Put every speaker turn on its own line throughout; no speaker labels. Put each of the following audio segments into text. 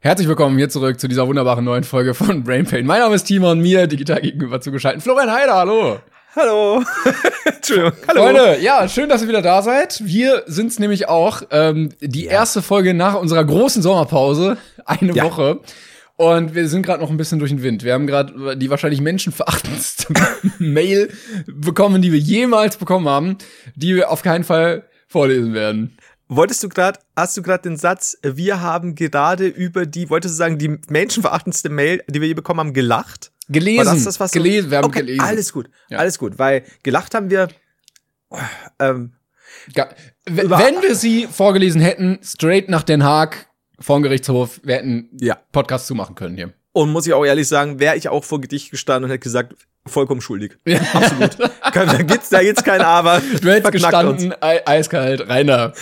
Herzlich willkommen hier zurück zu dieser wunderbaren neuen Folge von Brain Pain. Mein Name ist Timon, mir digital gegenüber zugeschaltet. Florian Heider, hallo.
Hallo.
Entschuldigung. Hallo. Freunde, ja, schön, dass ihr wieder da seid. Wir sind's nämlich auch. Ähm, die ja. erste Folge nach unserer großen Sommerpause. Eine ja. Woche. Und wir sind gerade noch ein bisschen durch den Wind. Wir haben gerade die wahrscheinlich menschenverachtendste Mail bekommen, die wir jemals bekommen haben, die wir auf keinen Fall vorlesen werden.
Wolltest du gerade, hast du gerade den Satz, wir haben gerade über die, wolltest du sagen, die menschenverachtendste Mail, die wir je bekommen haben, gelacht?
Gelesen.
Das das, was
gelesen, wir haben
okay,
gelesen.
Alles gut, ja. alles gut, weil gelacht haben wir. Ähm,
ja, wenn wir sie vorgelesen hätten, straight nach Den Haag, vor dem Gerichtshof, wir hätten ja. Podcast zumachen können hier.
Und muss ich auch ehrlich sagen, wäre ich auch vor Gedicht gestanden und hätte gesagt, vollkommen schuldig. Ja. Absolut. da gibt's da jetzt kein Aber.
Du hättest gestanden, eiskalt, reiner.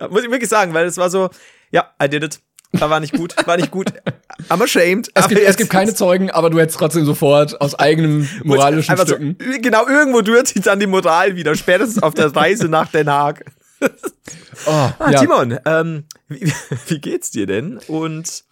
Ja, muss ich wirklich sagen, weil es war so, ja, I did it. War nicht gut, war nicht gut. I'm ashamed.
Es gibt, es gibt keine Zeugen, aber du hättest trotzdem sofort aus eigenem moralischen Stücken.
So, genau, irgendwo rührt sich dann die Moral wieder, spätestens auf der Reise nach Den Haag. oh, ah, ja. Timon, ähm, wie, wie geht's dir denn? Und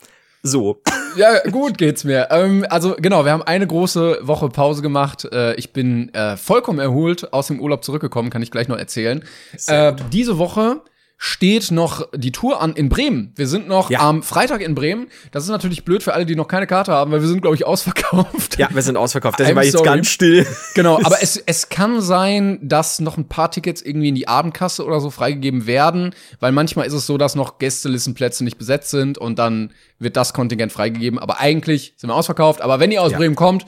so.
Ja, gut geht's mir. Ähm, also genau, wir haben eine große Woche Pause gemacht. Äh, ich bin äh, vollkommen erholt aus dem Urlaub zurückgekommen, kann ich gleich noch erzählen. Äh, diese Woche steht noch die Tour an in Bremen. Wir sind noch ja. am Freitag in Bremen. Das ist natürlich blöd für alle, die noch keine Karte haben, weil wir sind, glaube ich, ausverkauft.
Ja, wir sind ausverkauft. Deswegen war jetzt ganz still.
Genau, aber es, es kann sein, dass noch ein paar Tickets irgendwie in die Abendkasse oder so freigegeben werden, weil manchmal ist es so, dass noch Gästelistenplätze nicht besetzt sind und dann wird das Kontingent freigegeben. Aber eigentlich sind wir ausverkauft. Aber wenn ihr aus ja. Bremen kommt,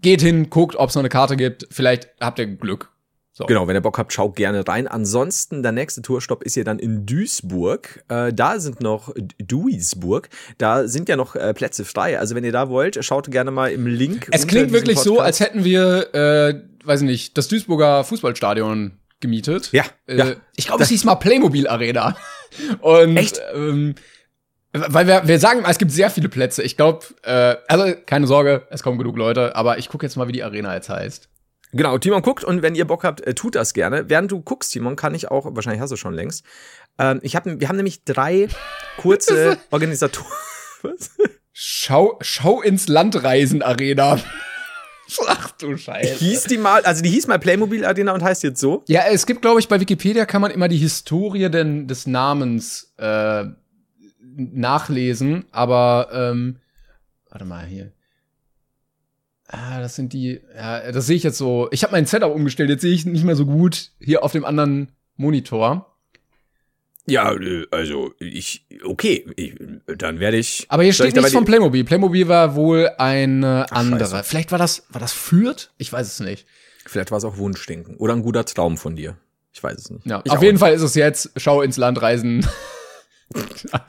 geht hin, guckt, ob es noch eine Karte gibt. Vielleicht habt ihr Glück.
So. Genau, wenn ihr Bock habt, schaut gerne rein. Ansonsten, der nächste Tourstopp ist ja dann in Duisburg. Äh, da sind noch Duisburg. Da sind ja noch äh, Plätze frei. Also wenn ihr da wollt, schaut gerne mal im Link.
Es klingt wirklich Podcast. so, als hätten wir, äh, weiß ich nicht, das Duisburger Fußballstadion gemietet.
Ja.
Äh, ja. Ich glaube, es hieß mal Playmobil Arena. Und,
Echt?
Ähm, weil wir, wir sagen, es gibt sehr viele Plätze. Ich glaube, äh, also keine Sorge, es kommen genug Leute, aber ich gucke jetzt mal, wie die Arena jetzt heißt.
Genau, Timon guckt und wenn ihr Bock habt, äh, tut das gerne. Während du guckst, Timon, kann ich auch, wahrscheinlich hast du schon längst. Ähm, ich hab, wir haben nämlich drei kurze Organisatoren.
Was? Schau, Schau ins Landreisen Arena.
Ach du Scheiße. Hieß die mal, also die hieß mal Playmobil Arena und heißt jetzt so?
Ja, es gibt, glaube ich, bei Wikipedia kann man immer die Historie denn, des Namens äh, nachlesen, aber ähm, warte mal hier. Ah, das sind die. Ja, das sehe ich jetzt so. Ich habe mein Setup umgestellt. Jetzt sehe ich nicht mehr so gut hier auf dem anderen Monitor.
Ja, äh, also ich okay, ich, dann werde ich.
Aber hier steht nichts von Playmobil. Playmobil war wohl eine Ach, andere. Scheiße. Vielleicht war das war das Fürth? Ich weiß es nicht.
Vielleicht war es auch Wunschdenken oder ein guter Traum von dir. Ich weiß es nicht.
Ja, ich auf jeden nicht. Fall ist es jetzt Schau ins Land reisen.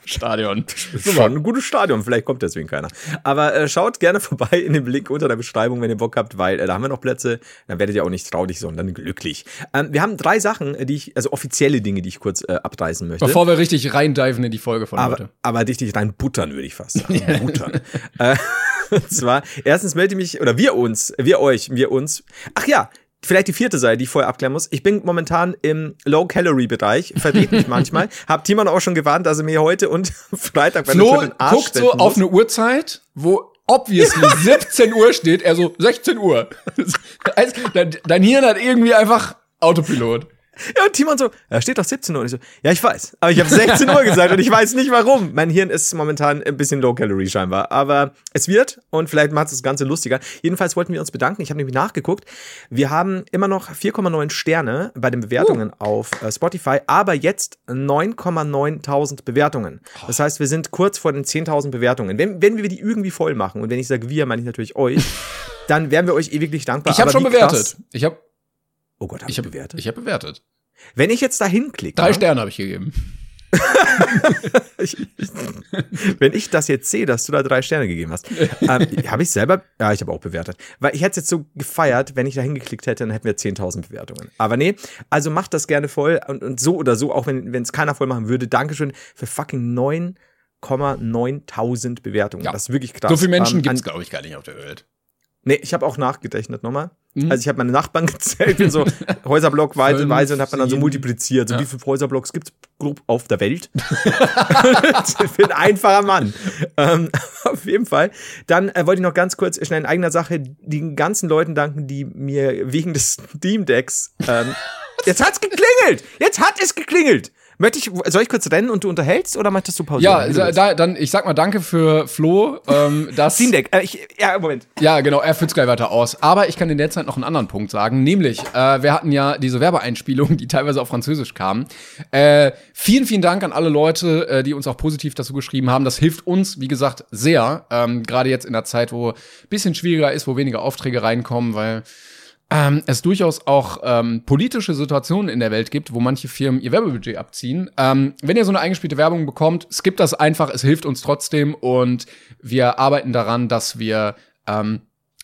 Stadion. Schon ein gutes Stadion, vielleicht kommt deswegen keiner. Aber äh, schaut gerne vorbei in dem Link unter der Beschreibung, wenn ihr Bock habt, weil äh, da haben wir noch Plätze. Dann werdet ihr auch nicht traurig, sondern glücklich. Ähm, wir haben drei Sachen, die ich, also offizielle Dinge, die ich kurz äh, abreißen möchte.
Bevor wir richtig reindiven in die Folge von
aber,
heute.
Aber richtig rein buttern, würde ich fast sagen. buttern. äh, und zwar, erstens melde ich mich, oder wir uns, wir euch, wir uns. Ach ja, vielleicht die vierte Seite, die ich vorher abklären muss. Ich bin momentan im Low-Calorie-Bereich, verdreht mich manchmal. Hab Timon auch schon gewarnt, dass er mir heute und Freitag
bei Flo den Arsch guckt so muss. auf eine Uhrzeit, wo obviously 17 Uhr steht, er so 16 Uhr. Dein Hirn hat irgendwie einfach Autopilot.
Ja, und Timon so, da steht doch 17 Uhr. Und ich so, ja, ich weiß. Aber ich habe 16 Uhr gesagt und ich weiß nicht warum. Mein Hirn ist momentan ein bisschen low calorie scheinbar. Aber es wird und vielleicht macht es das Ganze lustiger. Jedenfalls wollten wir uns bedanken. Ich habe nämlich nachgeguckt. Wir haben immer noch 4,9 Sterne bei den Bewertungen uh. auf äh, Spotify, aber jetzt 9,9.000 Bewertungen. Das heißt, wir sind kurz vor den 10.000 Bewertungen. Wenn, wenn wir die irgendwie voll machen und wenn ich sage wir, meine ich natürlich euch, dann wären wir euch ewiglich dankbar.
Ich habe schon bewertet. Ich habe
Oh Gott, hab
ich, ich hab, bewertet? Ich habe bewertet.
Wenn ich jetzt da hinklicke.
Drei Sterne habe ich gegeben.
ich, ich, wenn ich das jetzt sehe, dass du da drei Sterne gegeben hast, ähm, habe ich selber, ja, ich habe auch bewertet. Weil ich hätte es jetzt so gefeiert, wenn ich da hingeklickt hätte, dann hätten wir 10.000 Bewertungen. Aber nee, also macht das gerne voll und, und so oder so, auch wenn es keiner voll machen würde. Dankeschön für fucking 9,9000 Bewertungen. Ja. Das ist wirklich krass.
So viele Menschen ähm, gibt es, glaube ich, gar nicht auf der Welt.
Nee, ich habe auch nachgedechnet nochmal. Mhm. Also ich habe meine Nachbarn gezählt, bin so Häuserblock weise und habe man dann so multipliziert. So ja. wie viele Häuserblocks gibt es auf der Welt? ich bin ein einfacher Mann. Ähm, auf jeden Fall. Dann äh, wollte ich noch ganz kurz schnell in eigener Sache den ganzen Leuten danken, die mir wegen des Steam Decks ähm, Jetzt hat's geklingelt! Jetzt hat es geklingelt! Möchte ich, soll ich kurz rennen und du unterhältst oder möchtest du pausieren?
Ja, da, dann, ich sag mal danke für Flo, ähm, das.
Steam Deck, äh, ich, ja, Moment.
Ja, genau, er führt's gleich weiter aus. Aber ich kann in der Zeit noch einen anderen Punkt sagen, nämlich, äh, wir hatten ja diese Werbeeinspielungen, die teilweise auf Französisch kamen. Äh, vielen, vielen Dank an alle Leute, äh, die uns auch positiv dazu geschrieben haben. Das hilft uns, wie gesagt, sehr. Ähm, Gerade jetzt in der Zeit, wo bisschen schwieriger ist, wo weniger Aufträge reinkommen, weil ähm, es durchaus auch ähm, politische Situationen in der Welt gibt, wo manche Firmen ihr Werbebudget abziehen. Ähm, wenn ihr so eine eingespielte Werbung bekommt, skippt das einfach, es hilft uns trotzdem und wir arbeiten daran, dass wir ähm,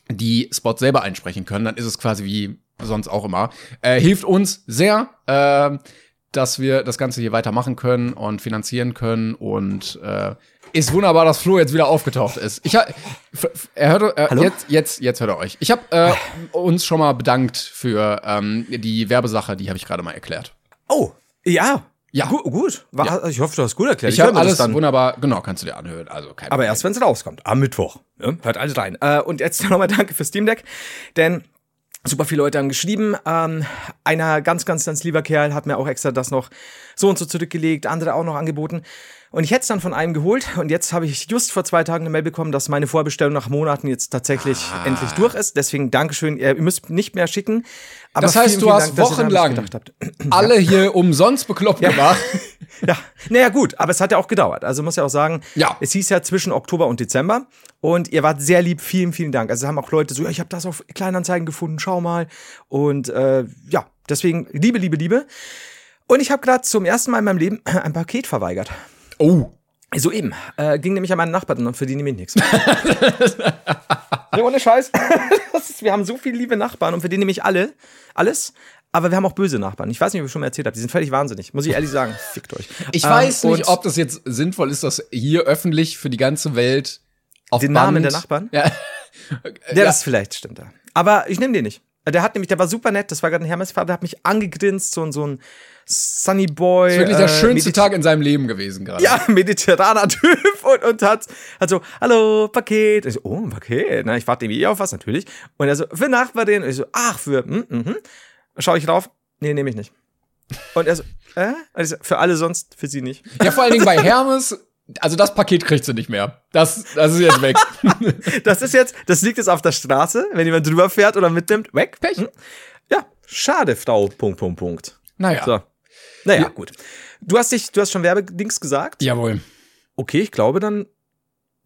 die Spots selber einsprechen können. Dann ist es quasi wie sonst auch immer. Äh, hilft uns sehr, äh, dass wir das Ganze hier weitermachen können und finanzieren können und äh, ist wunderbar, dass Flo jetzt wieder aufgetaucht ist. Ich er hört äh, jetzt jetzt jetzt hört er euch. Ich habe äh, uns schon mal bedankt für ähm, die Werbesache, die habe ich gerade mal erklärt.
Oh, ja. Ja, Gu gut. War, ja. Ich hoffe, du hast gut erklärt.
Ich, ich habe alles wunderbar, genau, kannst du dir anhören. Also
kein Aber Problem. erst, wenn es rauskommt, am Mittwoch. Ja, hört alles rein. Äh, und jetzt nochmal danke für Steam Deck, denn Super viele Leute haben geschrieben. Ähm, einer ganz, ganz, ganz lieber Kerl hat mir auch extra das noch so und so zurückgelegt, andere auch noch angeboten. Und ich hätte es dann von einem geholt und jetzt habe ich just vor zwei Tagen eine Mail bekommen, dass meine Vorbestellung nach Monaten jetzt tatsächlich ah. endlich durch ist. Deswegen Dankeschön. Ihr müsst nicht mehr schicken.
Aber das heißt, vielen, du hast Dank, wochenlang alle hier umsonst bekloppt ja. gemacht.
ja, naja gut, aber es hat ja auch gedauert. Also muss ja auch sagen, ja. es hieß ja zwischen Oktober und Dezember und ihr wart sehr lieb. Vielen, vielen Dank. Also haben auch Leute so, ja, ich habe das auf Kleinanzeigen gefunden, schau mal. Und äh, ja, deswegen Liebe, Liebe, Liebe. Und ich habe gerade zum ersten Mal in meinem Leben ein Paket verweigert.
Oh.
So eben. Äh, ging nämlich an meinen Nachbarn und verdiene mir nichts. nee, ohne Scheiß. Ist, wir haben so viele liebe Nachbarn und verdienen nämlich alle, alles. Aber wir haben auch böse Nachbarn. Ich weiß nicht, ob ich schon mal erzählt habe. Die sind völlig wahnsinnig. Muss ich ehrlich sagen. Fickt euch.
Ich ähm, weiß nicht, ob das jetzt sinnvoll ist, das hier öffentlich für die ganze Welt
auf Den Band. Namen der Nachbarn? Ja. Der ja. ist vielleicht, stimmt da. Aber ich nehme den nicht. Der hat nämlich, der war super nett. Das war gerade ein Hermesvater, der hat mich angegrinst, so, so ein Sunny Boy. Das
ist wirklich der äh, schönste Tag in seinem Leben gewesen gerade.
Ja, mediterraner Typ und, und hat, hat so, hallo, Paket. Ich so, oh, ein Paket. Na, ich warte irgendwie auf was, natürlich. Und er so, für Nachbarin. Und ich so, ach, für, hm, hm, hm. Schau ich drauf? Nee, nehme ich nicht. Und er so, äh? Also, für alle sonst, für sie nicht.
Ja, vor allen Dingen bei Hermes also das Paket kriegt sie nicht mehr. Das, das ist jetzt weg.
das ist jetzt, das liegt jetzt auf der Straße, wenn jemand drüber fährt oder mitnimmt, weg. Pech. Hm? Ja, schade, Frau. Punkt, Punkt, Punkt.
Naja. So.
Naja, ja. gut. Du hast dich, du hast schon Werbedings gesagt?
Jawohl.
Okay, ich glaube dann.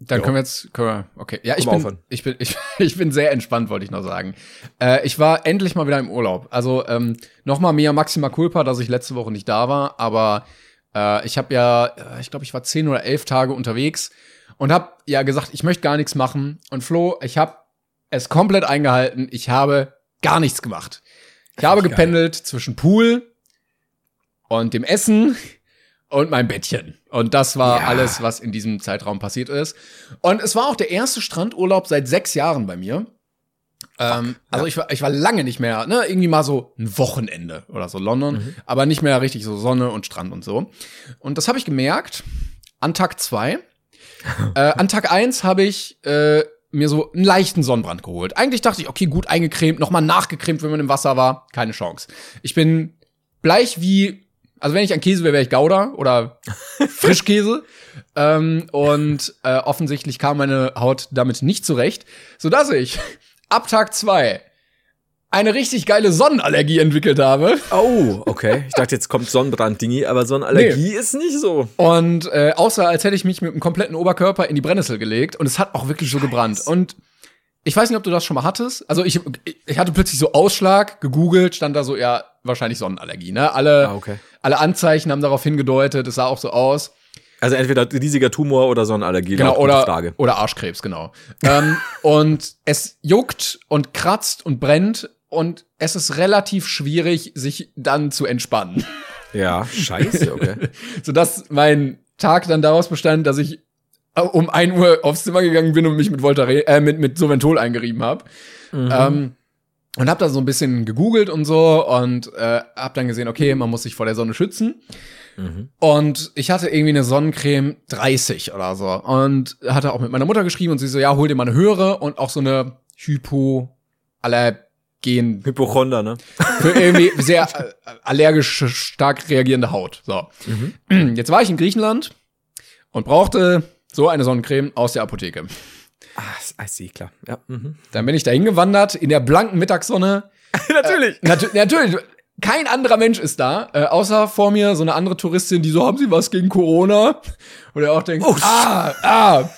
Dann jo. können wir jetzt, können wir, okay. Ja, ich bin, ich bin, ich, ich bin sehr entspannt, wollte ich noch sagen. Äh, ich war endlich mal wieder im Urlaub. Also ähm, nochmal mehr Maxima Culpa, dass ich letzte Woche nicht da war, aber äh, ich habe ja, äh, ich glaube, ich war zehn oder elf Tage unterwegs und habe ja gesagt, ich möchte gar nichts machen. Und Flo, ich habe es komplett eingehalten. Ich habe gar nichts gemacht. Ich habe gependelt geil. zwischen Pool, und dem Essen und mein Bettchen. Und das war ja. alles, was in diesem Zeitraum passiert ist. Und es war auch der erste Strandurlaub seit sechs Jahren bei mir. Ähm, also ich war, ich war lange nicht mehr, ne, irgendwie mal so ein Wochenende oder so London, mhm. aber nicht mehr richtig so Sonne und Strand und so. Und das habe ich gemerkt an Tag zwei. äh, an Tag eins habe ich äh, mir so einen leichten Sonnenbrand geholt. Eigentlich dachte ich, okay, gut eingecremt, nochmal nachgecremt, wenn man im Wasser war. Keine Chance. Ich bin bleich wie also wenn ich ein Käse wäre, wäre ich Gouda oder Frischkäse. ähm, und äh, offensichtlich kam meine Haut damit nicht zurecht, sodass ich ab Tag zwei eine richtig geile Sonnenallergie entwickelt habe.
Oh, okay. Ich dachte, jetzt kommt Sonnenbrand-Dingi, aber Sonnenallergie nee. ist nicht so.
Und äh, außer als hätte ich mich mit dem kompletten Oberkörper in die Brennnessel gelegt und es hat auch wirklich Scheiß. so gebrannt. Und ich weiß nicht, ob du das schon mal hattest. Also ich, ich hatte plötzlich so Ausschlag, gegoogelt, stand da so, ja, wahrscheinlich Sonnenallergie. Ne? Alle, ah, okay. Alle Anzeichen haben darauf hingedeutet, es sah auch so aus.
Also entweder riesiger Tumor oder Sonnenallergie.
Genau, oder, Frage. oder Arschkrebs, genau. ähm, und es juckt und kratzt und brennt und es ist relativ schwierig, sich dann zu entspannen.
Ja, scheiße, okay.
Sodass mein Tag dann daraus bestand, dass ich äh, um ein Uhr aufs Zimmer gegangen bin und mich mit Voltare äh, mit, mit Soventol eingerieben habe. Mhm. Ähm, und habe da so ein bisschen gegoogelt und so und äh, habe dann gesehen, okay, man muss sich vor der Sonne schützen. Mhm. Und ich hatte irgendwie eine Sonnencreme 30 oder so und hatte auch mit meiner Mutter geschrieben und sie so, ja, hol dir mal eine höhere und auch so eine Hypoallergen.
Hypochonder, ne?
Für irgendwie sehr äh, allergisch stark reagierende Haut. So. Mhm. Jetzt war ich in Griechenland und brauchte so eine Sonnencreme aus der Apotheke.
Ah, I see, klar. Ja. Mhm.
Dann bin ich da hingewandert in der blanken Mittagssonne.
natürlich.
Äh, nat natürlich kein anderer Mensch ist da, äh, außer vor mir so eine andere Touristin, die so, haben Sie was gegen Corona? Und er auch denkt, oh, ah, ah.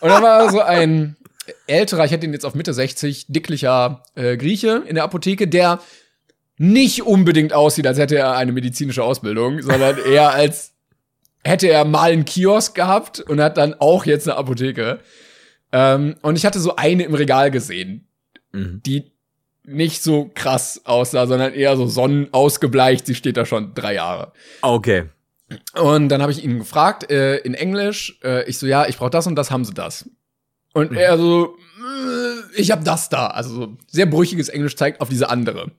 Und dann war so ein älterer, ich hätte ihn jetzt auf Mitte 60, dicklicher äh, Grieche in der Apotheke, der nicht unbedingt aussieht, als hätte er eine medizinische Ausbildung, sondern eher als hätte er mal einen Kiosk gehabt und hat dann auch jetzt eine Apotheke. Ähm, und ich hatte so eine im Regal gesehen, mhm. die nicht so krass aussah, sondern eher so sonnenausgebleicht. Sie steht da schon drei Jahre.
Okay.
Und dann habe ich ihn gefragt äh, in Englisch. Äh, ich so, ja, ich brauche das und das, haben Sie das? Und mhm. er so, äh, ich habe das da. Also so sehr brüchiges Englisch zeigt auf diese andere.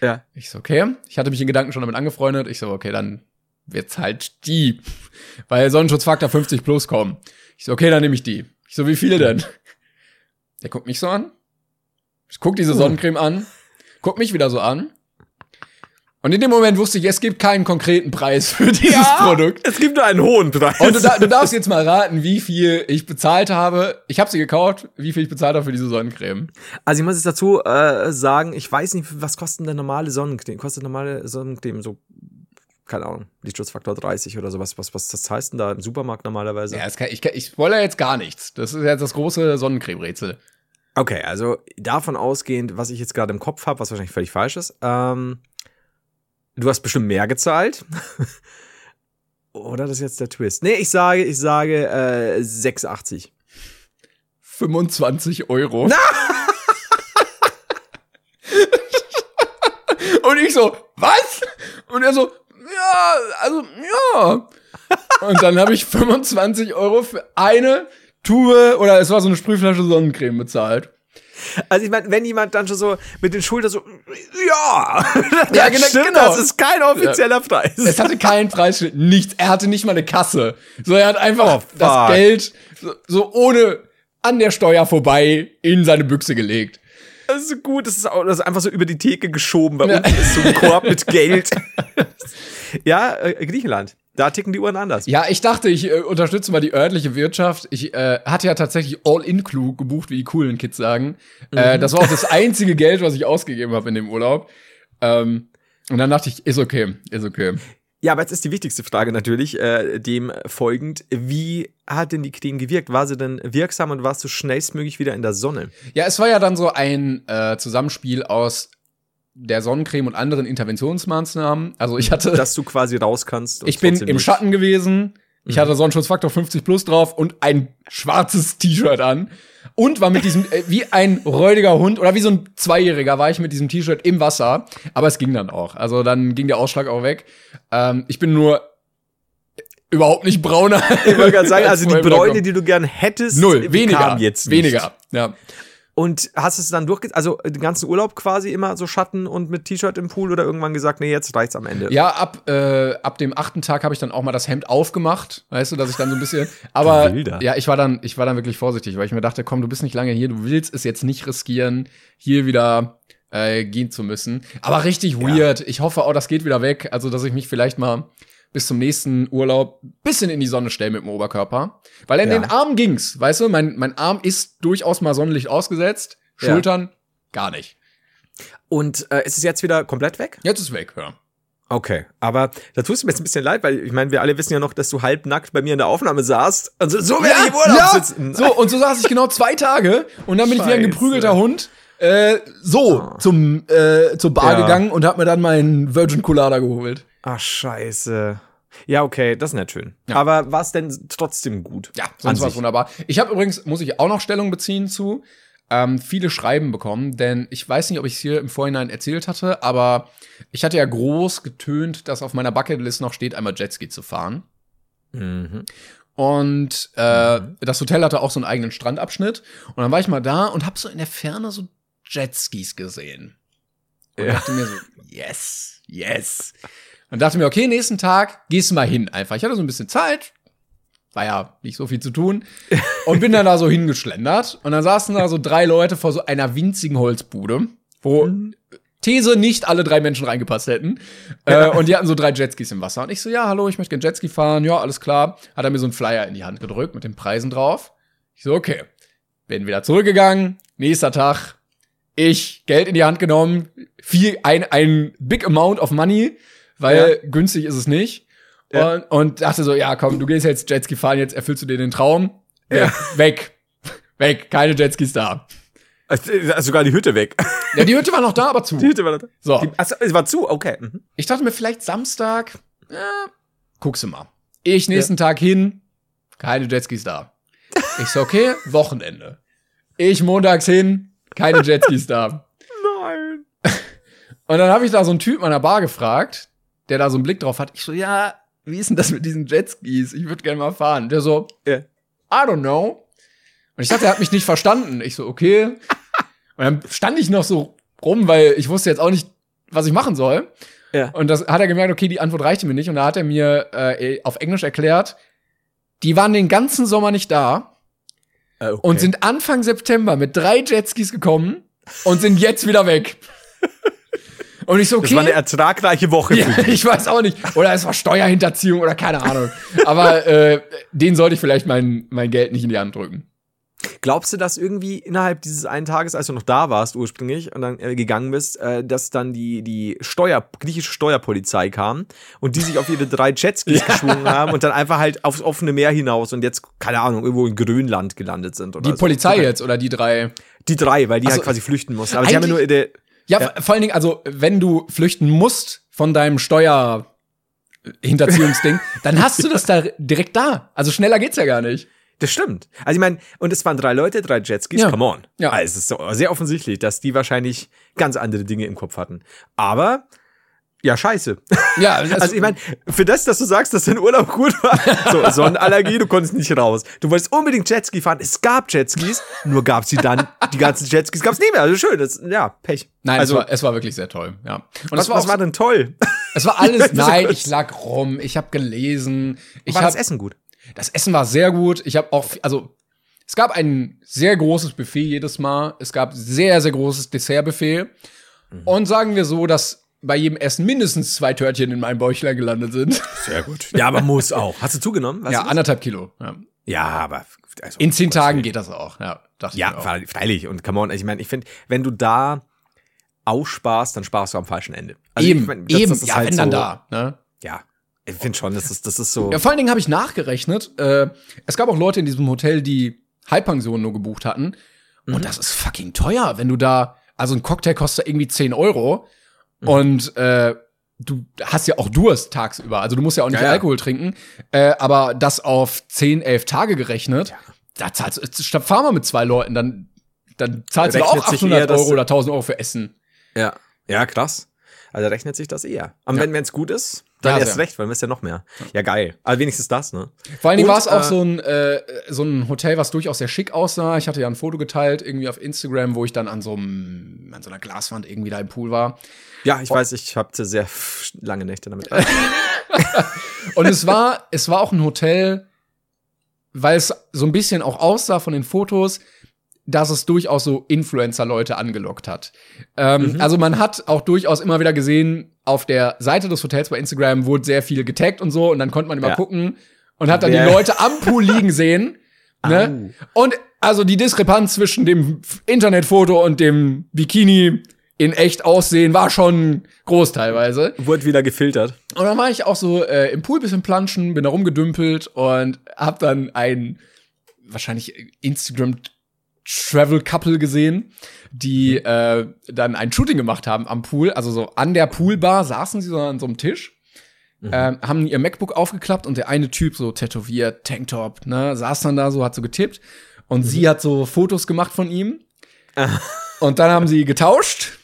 Ja.
Ich so, okay. Ich hatte mich in Gedanken schon damit angefreundet. Ich so, okay, dann wird's halt die. Weil Sonnenschutzfaktor 50 plus kommen. Ich so, okay, dann nehme ich die. Ich so, wie viele denn? Der guckt mich so an. Ich guck diese Sonnencreme an, guck mich wieder so an. Und in dem Moment wusste ich, es gibt keinen konkreten Preis für dieses ja, Produkt.
Es gibt nur einen hohen Preis.
Und du, du, darfst jetzt mal raten, wie viel ich bezahlt habe. Ich habe sie gekauft, wie viel ich bezahlt habe für diese Sonnencreme.
Also ich muss jetzt dazu äh, sagen, ich weiß nicht, was kostet eine normale Sonnencreme? Kostet normale Sonnencreme so keine Ahnung, Lichtschutzfaktor 30 oder sowas. Was, was das heißt denn da im Supermarkt normalerweise?
Ja, kann, ich, ich wollte jetzt gar nichts. Das ist jetzt das große Sonnencreme-Rätsel.
Okay, also davon ausgehend, was ich jetzt gerade im Kopf habe, was wahrscheinlich völlig falsch ist, ähm, du hast bestimmt mehr gezahlt. Oder das ist jetzt der Twist? Nee, ich sage, ich sage äh, 6,80.
25 Euro. Und ich so, was? Und er so, ja, also, ja. Und dann habe ich 25 Euro für eine Tube oder es war so eine Sprühflasche Sonnencreme bezahlt.
Also ich meine, wenn jemand dann schon so mit den Schultern so, ja, ja genau, stimmt, genau, das ist kein offizieller ja. Preis.
Es hatte keinen Preis, nichts. Er hatte nicht mal eine Kasse. So, er hat einfach oh, das Geld so, so, ohne an der Steuer vorbei in seine Büchse gelegt.
Das ist so gut, das ist, auch, das ist einfach so über die Theke geschoben, weil ja. unten ist so ein Korb mit Geld. ja, äh, Griechenland. Da ticken die Uhren anders.
Ja, ich dachte, ich äh, unterstütze mal die örtliche Wirtschaft. Ich äh, hatte ja tatsächlich All-In-Clue gebucht, wie die coolen Kids sagen. Äh, mhm. Äh, das war auch das einzige Geld, was ich ausgegeben habe in dem Urlaub. Ähm, und dann dachte ich, ist okay, ist okay.
Ja, aber jetzt ist die wichtigste Frage natürlich, äh, dem folgend. Wie hat denn die Creme gewirkt? War sie denn wirksam und warst du schnellstmöglich wieder in der Sonne?
Ja, es war ja dann so ein äh, Zusammenspiel aus der Sonnencreme und anderen Interventionsmaßnahmen. Also ich hatte.
Dass du quasi raus kannst.
Ich bin im Schatten gewesen. Ich mhm. hatte Sonnenschutzfaktor 50 plus drauf und ein schwarzes T-Shirt an. Und war mit diesem, äh, wie ein räudiger Hund oder wie so ein Zweijähriger war ich mit diesem T-Shirt im Wasser. Aber es ging dann auch. Also dann ging der Ausschlag auch weg. Ähm, ich bin nur überhaupt nicht brauner.
Ich wollte gerade sagen, also die Bräune, die du gern hättest,
null, weniger, jetzt nicht. weniger. Ja.
Und hast es dann durchge also den ganzen Urlaub quasi immer so Schatten und mit T-Shirt im Pool oder irgendwann gesagt, nee, jetzt reicht's am Ende?
Ja, ab, äh, ab dem achten Tag habe ich dann auch mal das Hemd aufgemacht, weißt du, dass ich dann so ein bisschen. Aber ja, ich war dann, ich war dann wirklich vorsichtig, weil ich mir dachte, komm, du bist nicht lange hier, du willst es jetzt nicht riskieren, hier wieder äh, gehen zu müssen. Aber richtig weird. Ja. Ich hoffe auch, das geht wieder weg. Also, dass ich mich vielleicht mal bis zum nächsten Urlaub bisschen in die Sonne stellen mit dem Oberkörper. Weil in ja. den Armen ging's, weißt du, mein, mein Arm ist durchaus mal Sonnenlicht ausgesetzt, Schultern ja. gar nicht.
Und äh, ist es jetzt wieder komplett weg?
Jetzt ist weg, ja.
Okay, aber da tust du mir jetzt ein bisschen leid, weil ich meine, wir alle wissen ja noch, dass du halbnackt bei mir in der Aufnahme saßt. Also so werde ja, ich im Urlaub
ja. sitzen. So, und so saß ich genau zwei Tage und dann bin Scheiße. ich wie ein geprügelter Hund äh, so oh. zum, äh, zur Bar ja. gegangen und hab mir dann meinen Virgin Colada geholt.
Ach, scheiße. Ja, okay, das ist nicht schön. Ja. Aber war es denn trotzdem gut?
Ja, sonst war es wunderbar. Ich habe übrigens, muss ich auch noch Stellung beziehen zu, ähm, viele Schreiben bekommen, denn ich weiß nicht, ob ich es hier im Vorhinein erzählt hatte, aber ich hatte ja groß getönt, dass auf meiner Bucketlist noch steht, einmal Jetski zu fahren. Mhm. Und äh, mhm. das Hotel hatte auch so einen eigenen Strandabschnitt. Und dann war ich mal da und hab so in der Ferne so Jetskis gesehen. Und ja. dachte mir so, yes, yes. Und dachte mir, okay, nächsten Tag gehst du mal hin einfach. Ich hatte so ein bisschen Zeit, war ja nicht so viel zu tun. Und bin dann da so hingeschlendert. Und dann saßen da so drei Leute vor so einer winzigen Holzbude, wo mhm. These nicht alle drei Menschen reingepasst hätten. Ja. Äh, und die hatten so drei Jetskis im Wasser. Und ich so, ja, hallo, ich möchte gerne Jetski fahren. Ja, alles klar. Hat er mir so einen Flyer in die Hand gedrückt mit den Preisen drauf. Ich so, okay. Bin wieder zurückgegangen. Nächster Tag. Ich Geld in die Hand genommen. Viel, ein, ein big amount of money. Weil ja. günstig ist es nicht. Ja. Und, und dachte so, ja, komm, du gehst jetzt Jetski fahren, jetzt erfüllst du dir den Traum. Ja. Weg. Weg. Keine Jetskis da.
Also, sogar die Hütte weg.
Ja, die Hütte war noch da, aber zu.
Die Hütte war noch da.
So.
Die, achso, es war zu, okay. Mhm.
Ich dachte mir vielleicht Samstag, ja, guckst du mal. Ich nächsten ja. Tag hin, keine Jetskis da. Ich so, okay, Wochenende. Ich montags hin, keine Jetskis da.
Nein.
Und dann habe ich da so einen Typen an der Bar gefragt, der da so einen Blick drauf hat. Ich so, ja, wie ist denn das mit diesen Jetskis? Ich würde gerne mal fahren. Der so, yeah. I don't know. Und ich dachte, er hat mich nicht verstanden. Ich so, okay. Und dann stand ich noch so rum, weil ich wusste jetzt auch nicht, was ich machen soll. Ja. Und das hat er gemerkt, okay, die Antwort reichte mir nicht. Und da hat er mir äh, auf Englisch erklärt, die waren den ganzen Sommer nicht da äh, okay. und sind Anfang September mit drei Jetskis gekommen und sind jetzt wieder weg. Und ich so, okay. Das
war eine ertragreiche Woche.
Ja, ich weiß auch nicht. Oder es war Steuerhinterziehung oder keine Ahnung. Aber äh, den sollte ich vielleicht mein, mein Geld nicht in die Hand drücken.
Glaubst du, dass irgendwie innerhalb dieses einen Tages, als du noch da warst ursprünglich und dann äh, gegangen bist, äh, dass dann die, die Steuer, griechische Steuerpolizei kam und die sich auf ihre drei Jetskis ja. geschwungen haben und dann einfach halt aufs offene Meer hinaus und jetzt, keine Ahnung, irgendwo in Grönland gelandet sind?
Oder die so. Polizei jetzt oder die drei?
Die drei, weil die also, halt quasi flüchten mussten. Aber sie haben ja nur der
ja, ja, vor allen Dingen, also wenn du flüchten musst von deinem Steuerhinterziehungsding, dann hast du das da direkt da. Also schneller geht's ja gar nicht.
Das stimmt. Also ich meine, und es waren drei Leute, drei Jetskis, ja. come on. Ja. Also es ist so sehr offensichtlich, dass die wahrscheinlich ganz andere Dinge im Kopf hatten. Aber ja, scheiße. Ja, also ich meine, für das, dass du sagst, dass dein Urlaub gut war, so Sonnenallergie, du konntest nicht raus. Du wolltest unbedingt Jetski fahren. Es gab Jetskis, nur gab sie dann die ganzen Jetskis gab es nie mehr. Also schön, das, ja, Pech.
Nein, also, es war, es war wirklich sehr toll. Ja.
Und was, war, was war denn toll?
Es war alles. nein, ich lag rum, ich habe gelesen. Ich
war
hab,
das Essen gut?
Das Essen war sehr gut. Ich habe auch, also es gab ein sehr großes Buffet jedes Mal. Es gab sehr, sehr großes Dessertbuffet. Mhm. Und sagen wir so, dass bei jedem Essen mindestens zwei Törtchen in meinem Bäuchlein gelandet sind.
Sehr gut. Ja, aber muss auch. Hast du zugenommen?
Weißt ja, anderthalb Kilo. Ja,
ja aber
also, in zehn Tagen geht das auch. Ja,
ja freilich. Und come on, ich meine, ich finde, wenn du da aussparst, dann sparst du am falschen Ende.
Also eben, ich mein, das, eben. Das ja, halt wenn dann da. Ne?
Ja, ich finde schon, das ist, das ist so.
Ja, vor allen Dingen habe ich nachgerechnet. Äh, es gab auch Leute in diesem Hotel, die Halbpension nur gebucht hatten. Und mhm. das ist fucking teuer, wenn du da, also ein Cocktail kostet irgendwie 10 Euro. Mhm. Und äh, du hast ja auch Durst tagsüber. Also du musst ja auch nicht ja, Alkohol trinken. Äh, aber das auf 10, 11 Tage gerechnet, ja. da zahlst du, statt fahr mal mit zwei Leuten, dann, dann zahlst Rechnet du auch 800 Euro oder 1000 Euro für Essen.
Ja, ja, krass. Also rechnet sich das eher. Aber ja. wenn es gut ist, dann ja, erst recht, weil es ja noch mehr. Ja, geil. Aber wenigstens das, ne?
Vor allen Dingen war es auch äh, so ein, äh, so ein Hotel, was durchaus sehr schick aussah. Ich hatte ja ein Foto geteilt, irgendwie auf Instagram, wo ich dann an so, einem, an so einer Glaswand irgendwie da im Pool war.
Ja, ich oh. weiß, ich hatte sehr lange Nächte damit.
Und es war, es war auch ein Hotel, weil es so ein bisschen auch aussah von den Fotos, dass es durchaus so Influencer-Leute angelockt hat. Ähm, mhm. Also man hat auch durchaus immer wieder gesehen, auf der Seite des Hotels bei Instagram wurde sehr viel getaggt und so und dann konnte man immer ja. gucken und hat dann ja. die Leute am Pool liegen sehen. Ne? Und also die Diskrepanz zwischen dem Internetfoto und dem Bikini in echt aussehen war schon groß teilweise.
Wurde wieder gefiltert.
Und dann war ich auch so äh, im Pool bisschen planschen, bin da rumgedümpelt und hab dann ein wahrscheinlich Instagram Travel Couple gesehen, die äh, dann ein Shooting gemacht haben am Pool, also so an der Poolbar saßen sie so an so einem Tisch, mhm. äh, haben ihr MacBook aufgeklappt und der eine Typ so tätowiert, Tanktop, ne, saß dann da so, hat so getippt und mhm. sie hat so Fotos gemacht von ihm. und dann haben sie getauscht.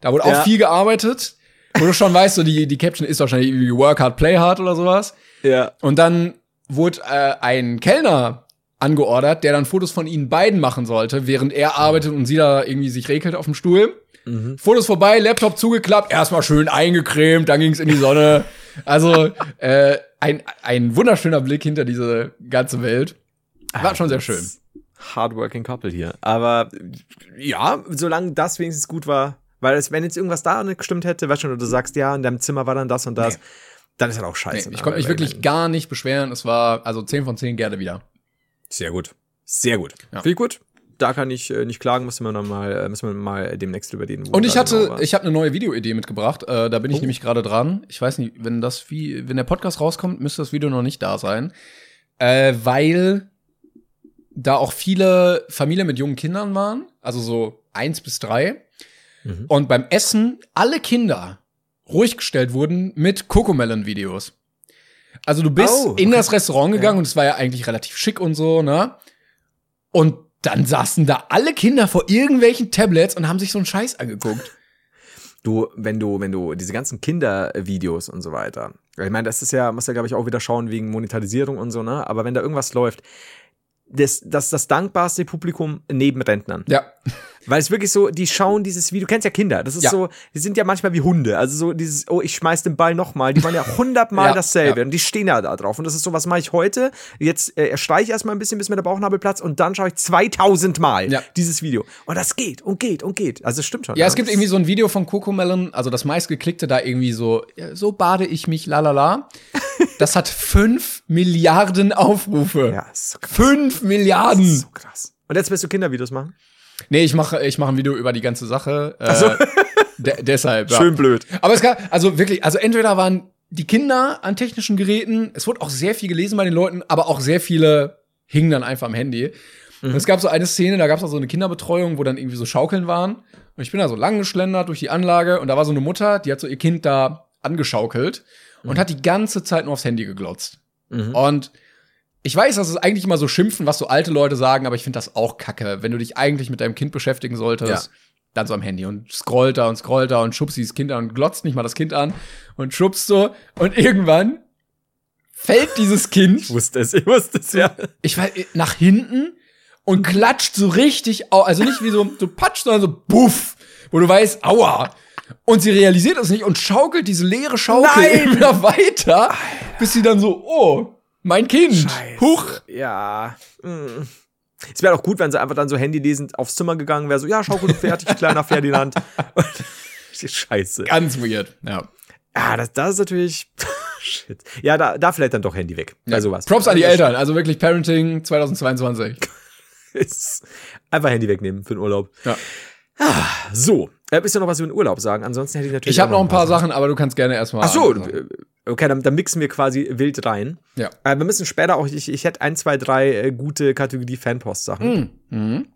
Da wurde auch ja. viel gearbeitet. Wo du schon weißt, so die, die Caption ist wahrscheinlich irgendwie Work hard, play hard oder sowas.
Ja.
Und dann wurde äh, ein Kellner angeordert, der dann Fotos von ihnen beiden machen sollte, während er arbeitet und sie da irgendwie sich regelt auf dem Stuhl. Mhm. Fotos vorbei, Laptop zugeklappt, erstmal schön eingecremt, dann ging's in die Sonne. Also äh, ein, ein wunderschöner Blick hinter diese ganze Welt. War schon sehr schön.
Hardworking Couple hier. Aber ja, solange das wenigstens gut war, weil es, wenn jetzt irgendwas da nicht gestimmt hätte, weißt schon, du sagst, ja, in deinem Zimmer war dann das und das, nee. dann ist halt auch scheiße.
Nee, ich konnte mich wirklich gar nicht beschweren. Es war also 10 von 10 gerne wieder.
Sehr gut. Sehr gut. Ja. Viel gut. Da kann ich äh, nicht klagen, müssen wir noch mal, äh, müssen wir mal demnächst über den.
Und ich hatte, genau ich habe eine neue Videoidee mitgebracht. Äh, da bin ich oh. nämlich gerade dran. Ich weiß nicht, wenn das wie, wenn der Podcast rauskommt, müsste das Video noch nicht da sein, äh, weil da auch viele Familien mit jungen Kindern waren, also so eins bis drei. Mhm. Und beim Essen alle Kinder ruhig gestellt wurden mit Cocomelon-Videos. Also du bist oh, okay. in das Restaurant gegangen ja. und es war ja eigentlich relativ schick und so, ne? Und dann saßen da alle Kinder vor irgendwelchen Tablets und haben sich so einen Scheiß angeguckt.
Du, wenn du, wenn du diese ganzen Kindervideos und so weiter, ich meine, das ist ja, muss ja, glaube ich, auch wieder schauen wegen Monetarisierung und so, ne? Aber wenn da irgendwas läuft, das, das, das dankbarste Publikum neben Rentnern.
Ja.
Weil es wirklich so, die schauen dieses Video, du kennst ja Kinder, das ist ja. so, die sind ja manchmal wie Hunde, also so dieses, oh, ich schmeiß den Ball nochmal, die waren ja hundertmal ja, dasselbe ja. und die stehen ja da drauf und das ist so, was mache ich heute? Jetzt äh, erstreiche ich erstmal ein bisschen, bis mir der Bauchnabel platzt und dann schaue ich 2000 Mal ja. dieses Video und das geht und geht und geht, also es stimmt schon.
Ja, es gibt irgendwie so ein Video von Coco Melon, also das meistgeklickte da irgendwie so, so bade ich mich, lalala. Das hat fünf Milliarden Aufrufe. Ja, ist so krass. Fünf Milliarden. Das ist so
krass. Und jetzt willst du Kindervideos machen?
Nee, ich mache ich mach ein Video über die ganze Sache. Äh, so. de deshalb.
Ja. Schön blöd.
Aber es gab, also wirklich, also entweder waren die Kinder an technischen Geräten, es wurde auch sehr viel gelesen bei den Leuten, aber auch sehr viele hingen dann einfach am Handy. Mhm. Und es gab so eine Szene, da gab es auch so eine Kinderbetreuung, wo dann irgendwie so Schaukeln waren. Und ich bin da so lang geschlendert durch die Anlage und da war so eine Mutter, die hat so ihr Kind da angeschaukelt und mhm. hat die ganze Zeit nur aufs Handy geglotzt. Mhm. Und ich weiß, das ist eigentlich immer so Schimpfen, was so alte Leute sagen, aber ich finde das auch kacke. Wenn du dich eigentlich mit deinem Kind beschäftigen solltest, ja. dann so am Handy und scrollt da und scrollt da und schubst dieses Kind an und glotzt nicht mal das Kind an und schubst so und irgendwann fällt dieses Kind.
Ich wusste es, ich wusste es, ja.
Ich weiß, nach hinten und klatscht so richtig, also nicht wie so, so patsch, sondern so buff, wo du weißt, aua. Und sie realisiert das nicht und schaukelt diese leere Schaukel Nein. immer weiter, bis sie dann so, oh, mein Kind. Scheiße. Huch.
Ja. Hm. Es wäre auch gut, wenn sie einfach dann so handylesend aufs Zimmer gegangen wäre, so, ja, Schaukel fertig, kleiner Ferdinand. Scheiße.
Ganz weird, ja.
Ja, das, das ist natürlich. Shit. Ja, da, da vielleicht dann doch Handy weg. Ja. Bei sowas.
Props an die Eltern, also wirklich Parenting 2022.
einfach Handy wegnehmen für den Urlaub. Ja. Ah, so, äh, willst du noch was über den Urlaub sagen? Ansonsten hätte ich natürlich.
Ich habe noch ein paar Sachen, aber du kannst gerne erstmal.
Ach so, okay, dann, dann, mixen wir quasi wild rein.
Ja.
Äh, wir müssen später auch, ich, ich hätte ein, zwei, drei äh, gute Kategorie Fanpost-Sachen. Mhm. Mhm.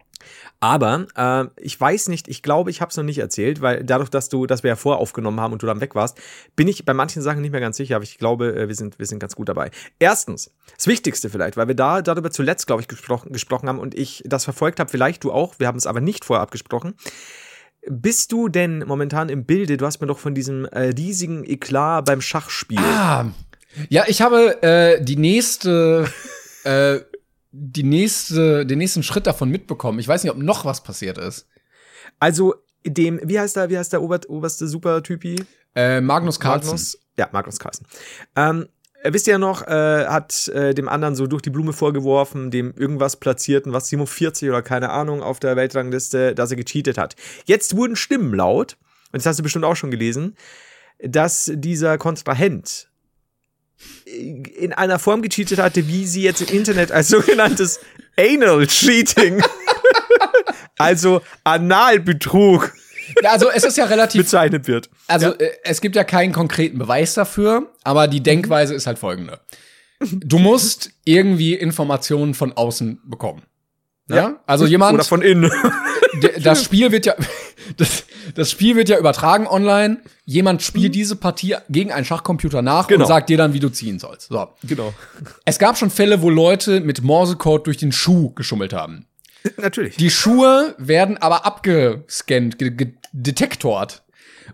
Aber äh, ich weiß nicht, ich glaube, ich habe es noch nicht erzählt, weil dadurch, dass du, dass wir ja vorher aufgenommen haben und du dann weg warst, bin ich bei manchen Sachen nicht mehr ganz sicher, aber ich glaube, äh, wir sind, wir sind ganz gut dabei. Erstens, das Wichtigste vielleicht, weil wir da darüber zuletzt, glaube ich, gesprochen, gesprochen haben und ich das verfolgt habe, vielleicht du auch, wir haben es aber nicht vorher abgesprochen. Bist du denn momentan im Bilde? Du hast mir doch von diesem äh, riesigen Eklat beim Schachspiel.
Ah, ja, ich habe äh, die nächste, äh, die nächste, den nächsten Schritt davon mitbekommen. Ich weiß nicht, ob noch was passiert ist.
Also dem, wie heißt der, wie heißt der Ober, oberste Supertypi?
Äh, Magnus Carlsen. Magnus,
ja, Magnus Carlsen. Ähm, äh, wisst ihr noch, äh, hat äh, dem anderen so durch die Blume vorgeworfen, dem irgendwas platzierten, was 47 oder keine Ahnung auf der Weltrangliste, dass er gecheatet hat. Jetzt wurden Stimmen laut, und das hast du bestimmt auch schon gelesen, dass dieser Kontrahent in einer Form gecheatet hatte, wie sie jetzt im Internet als sogenanntes Anal Cheating, also Analbetrug
also es ist ja relativ
bezeichnet wird.
Also ja. Äh, es gibt ja keinen konkreten Beweis dafür, aber die Denkweise ist halt folgende. Du musst irgendwie Informationen von außen bekommen. Ja, ja? also jemand.
Oder von innen.
das Spiel wird ja, das, das Spiel wird ja übertragen online. Jemand spielt mhm. diese Partie gegen einen Schachcomputer nach genau. und sagt dir dann, wie du ziehen sollst. So.
Genau.
Es gab schon Fälle, wo Leute mit Morsecode durch den Schuh geschummelt haben.
Natürlich.
Die Schuhe werden aber abgescannt, gedetektort.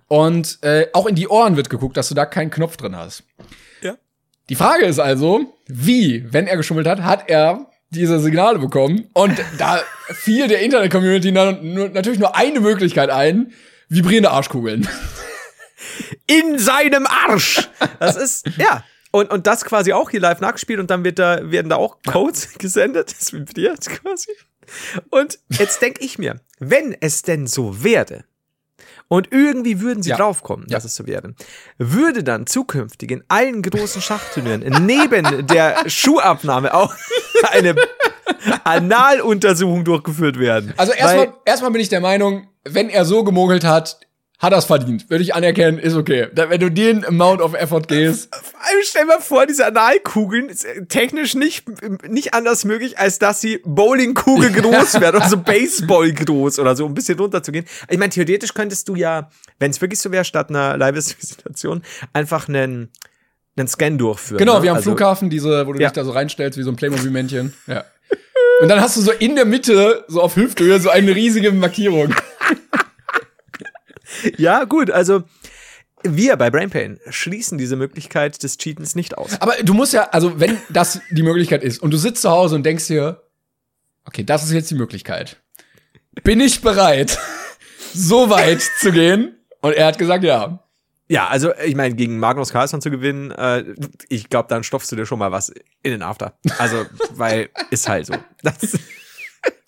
Und äh, auch in die Ohren wird geguckt, dass du da keinen Knopf drin hast.
Ja.
Die Frage ist also, wie, wenn er geschummelt hat, hat er diese Signale bekommen? Und da fiel der Internet-Community natürlich nur eine Möglichkeit ein, vibrierende Arschkugeln.
In seinem Arsch! Das ist, ja. Und, und das quasi auch hier live nachgespielt und dann wird da, werden da auch Codes gesendet. Das vibriert quasi. Und jetzt denke ich mir, wenn es denn so werde, und irgendwie würden sie ja. draufkommen, dass ja. es so wäre, würde dann zukünftig in allen großen Schachturnieren neben der Schuhabnahme auch eine Analuntersuchung durchgeführt werden.
Also erstmal erstmal bin ich der Meinung, wenn er so gemogelt hat, hat das verdient. Würde ich anerkennen, ist okay. Wenn du den Amount of Effort gehst.
Vor allem stell mal vor, diese Analkugeln ist technisch nicht, nicht anders möglich, als dass sie Bowlingkugel groß werden oder so Baseball groß oder so, um ein bisschen runterzugehen. Ich meine, theoretisch könntest du ja, wenn es wirklich so wäre, statt einer Live-Situation, einfach einen, einen Scan durchführen.
Genau, ne? wie am also, Flughafen, diese, wo du ja. dich da so reinstellst, wie so ein Playmobil-Männchen. Ja. Und dann hast du so in der Mitte, so auf Hüfthöhe, so eine riesige Markierung.
ja, gut, also wir bei Brainpain schließen diese Möglichkeit des Cheatens nicht aus.
Aber du musst ja, also wenn das die Möglichkeit ist und du sitzt zu Hause und denkst dir, okay, das ist jetzt die Möglichkeit. Bin ich bereit, so weit zu gehen? Und er hat gesagt, ja.
Ja, also ich meine, gegen Magnus Carlsson zu gewinnen, äh, ich glaube, dann stopfst du dir schon mal was in den After. Also, weil ist halt so. Das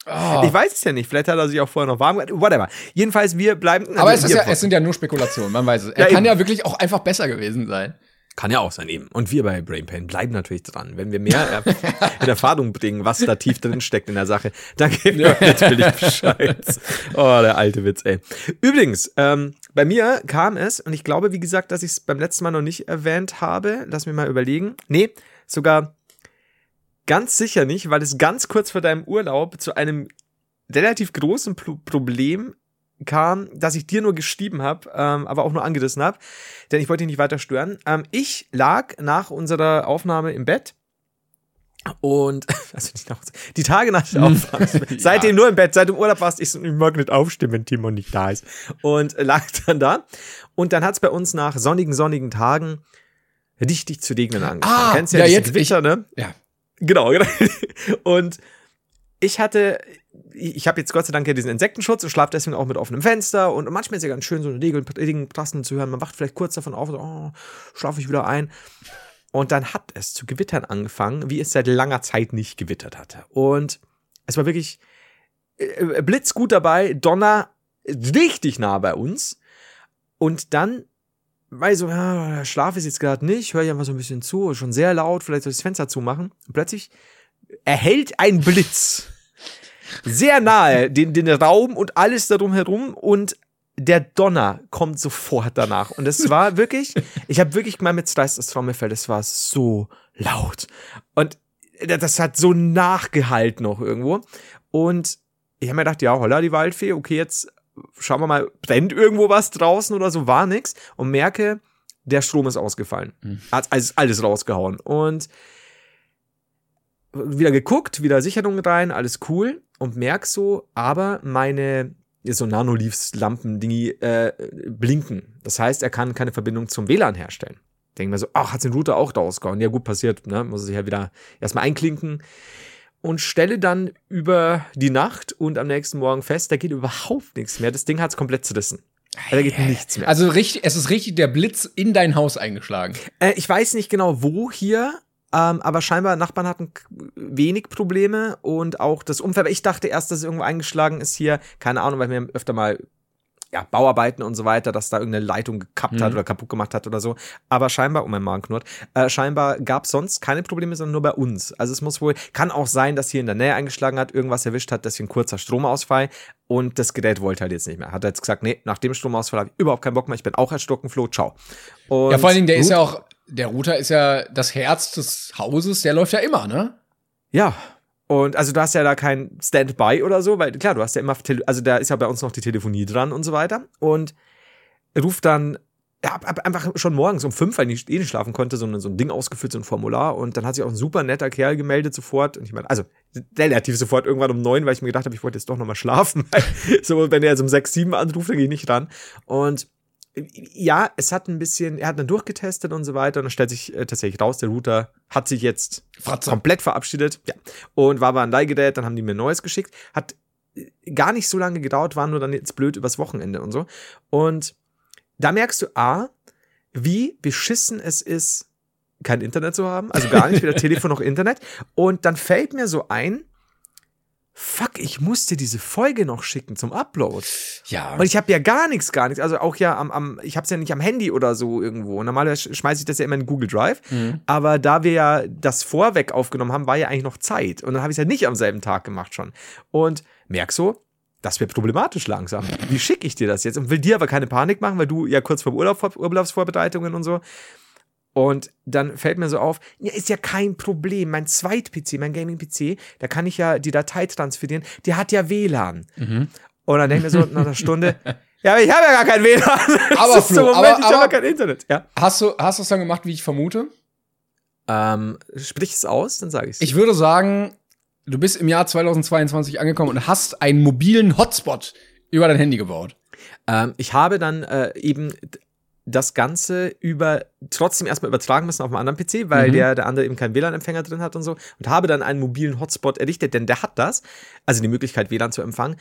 Oh. Ich weiß es ja nicht. Vielleicht hat er sich auch vorher noch warm gemacht. Whatever. Jedenfalls, wir bleiben.
Also Aber es, ist ja, es sind ja nur Spekulationen, man weiß es. Er ja, kann eben. ja wirklich auch einfach besser gewesen sein.
Kann ja auch sein, eben. Und wir bei Brain Pain bleiben natürlich dran. Wenn wir mehr in Erfahrung bringen, was da tief drin steckt in der Sache, dann geben wir natürlich Bescheid. Oh, der alte Witz, ey. Übrigens, ähm, bei mir kam es, und ich glaube, wie gesagt, dass ich es beim letzten Mal noch nicht erwähnt habe. Lass mir mal überlegen. Nee, sogar Ganz sicher nicht, weil es ganz kurz vor deinem Urlaub zu einem relativ großen Pro Problem kam, dass ich dir nur geschrieben habe, ähm, aber auch nur angerissen habe, denn ich wollte dich nicht weiter stören. Ähm, ich lag nach unserer Aufnahme im Bett und also nicht nach, die Tage nach der Aufnahme, ja. seitdem nur im Bett, seit du im Urlaub warst, ich, ich mag nicht aufstehen, wenn Timon nicht da ist. Und lag dann da. Und dann hat es bei uns nach sonnigen, sonnigen Tagen richtig zu regnen angefangen.
Ah, Kennst ja, ja jetzt Gewitter, ich,
ne?
Ja.
Genau, genau. Und ich hatte, ich habe jetzt Gott sei Dank ja diesen Insektenschutz und schlafe deswegen auch mit offenem Fenster und manchmal ist ja ganz schön, so eine Regenprassen zu hören. Man wacht vielleicht kurz davon auf, so, oh, schlafe ich wieder ein. Und dann hat es zu gewittern angefangen, wie es seit langer Zeit nicht gewittert hatte. Und es war wirklich äh, blitzgut dabei, Donner richtig nah bei uns. Und dann weil so, ja, Schlaf ist jetzt gerade nicht, höre ich einfach so ein bisschen zu, schon sehr laut, vielleicht soll ich das Fenster zumachen. Und plötzlich erhält ein Blitz sehr nahe den, den Raum und alles darum herum und der Donner kommt sofort danach. Und es war wirklich, ich habe wirklich mal mit Slice das Trommelfell, es war so laut. Und das hat so nachgehalten noch irgendwo. Und ich habe mir gedacht, ja, holla, die Waldfee, okay, jetzt schauen wir mal, brennt irgendwo was draußen oder so, war nix und merke, der Strom ist ausgefallen. Mhm. Hat alles, alles rausgehauen. Und wieder geguckt, wieder Sicherung rein, alles cool und merk so, aber meine so Nanoleafs-Lampen-Dingi äh, blinken. Das heißt, er kann keine Verbindung zum WLAN herstellen. Denken wir so, ach, hat den Router auch rausgehauen. Ja, gut passiert, ne? Muss er sich ja wieder erstmal einklinken und stelle dann über die Nacht und am nächsten Morgen fest, da geht überhaupt nichts mehr. Das Ding hat es komplett zerrissen. Da geht nichts mehr.
Also richtig, es ist richtig der Blitz in dein Haus eingeschlagen.
Äh, ich weiß nicht genau, wo hier, ähm, aber scheinbar Nachbarn hatten wenig Probleme und auch das Umfeld. Ich dachte erst, dass es irgendwo eingeschlagen ist hier. Keine Ahnung, weil mir öfter mal ja, Bauarbeiten und so weiter, dass da irgendeine Leitung gekappt mhm. hat oder kaputt gemacht hat oder so. Aber scheinbar, oh mein Magen knurrt, äh, scheinbar gab es sonst keine Probleme, sondern nur bei uns. Also es muss wohl, kann auch sein, dass hier in der Nähe eingeschlagen hat, irgendwas erwischt hat, deswegen kurzer Stromausfall und das Gerät wollte halt jetzt nicht mehr. Hat er jetzt gesagt, nee, nach dem Stromausfall habe ich überhaupt keinen Bock mehr, ich bin auch Herr Stockenfloh, ciao.
Und ja, vor allen Dingen, der gut. ist ja auch, der Router ist ja das Herz des Hauses, der läuft ja immer, ne?
Ja, Und also du hast ja da kein Standby oder so, weil klar, du hast ja immer, also da ist ja bei uns noch die Telefonie dran und so weiter. Und ruft dann ja, einfach schon morgens um fünf, weil ich eh nicht schlafen konnte, so ein, so ein Ding ausgefüllt, so ein Formular. Und dann hat sich auch ein super netter Kerl gemeldet sofort. Und ich meine, also relativ sofort irgendwann um neun, weil ich mir gedacht habe, ich wollte jetzt doch nochmal schlafen. so, wenn er jetzt um sechs, sieben anruft, dann gehe ich nicht ran. Und ja, es hat ein bisschen, er hat dann durchgetestet und so weiter. Und dann stellt sich äh, tatsächlich raus, der Router hat sich jetzt Fratze. komplett verabschiedet. Ja. Und war aber ein Leihgerät, dann haben die mir neues geschickt. Hat äh, gar nicht so lange gedauert, war nur dann jetzt blöd übers Wochenende und so. Und da merkst du A, wie beschissen es ist, kein Internet zu haben, also gar nicht weder Telefon noch Internet. Und dann fällt mir so ein, fuck, ich musste diese Folge noch schicken zum Upload.
Ja.
Und ich habe ja gar nichts, gar nichts. Also auch ja am, am ich habe es ja nicht am Handy oder so irgendwo. Normalerweise schmeiße ich das ja immer in Google Drive. Mhm. Aber da wir ja das vorweg aufgenommen haben, war ja eigentlich noch Zeit. Und dann habe ich es ja nicht am selben Tag gemacht schon. Und merk so, das wird problematisch langsam. Wie schicke ich dir das jetzt? Und will dir aber keine Panik machen, weil du ja kurz vor Urlaub, Urlaubsvorbereitungen und so. Und dann fällt mir so auf, ja, ist ja kein Problem. Mein Zweit-PC, mein Gaming-PC, da kann ich ja die Datei transferieren, der hat ja WLAN. Mhm. Und dann denke ich mir so nach einer Stunde, ja, aber ich habe ja gar kein WLAN.
Aber, Flo, Moment, aber,
ich habe kein Internet. Ja.
Hast du hast du es dann gemacht, wie ich vermute?
Ähm, sprich es aus, dann sage ich es.
Ich würde sagen, du bist im Jahr 2022 angekommen und hast einen mobilen Hotspot über dein Handy gebaut.
Ähm, ich habe dann äh, eben das Ganze über trotzdem erstmal übertragen müssen auf einen anderen PC, weil mhm. der, der andere eben keinen WLAN-Empfänger drin hat und so und habe dann einen mobilen Hotspot errichtet, denn der hat das, also die Möglichkeit WLAN zu empfangen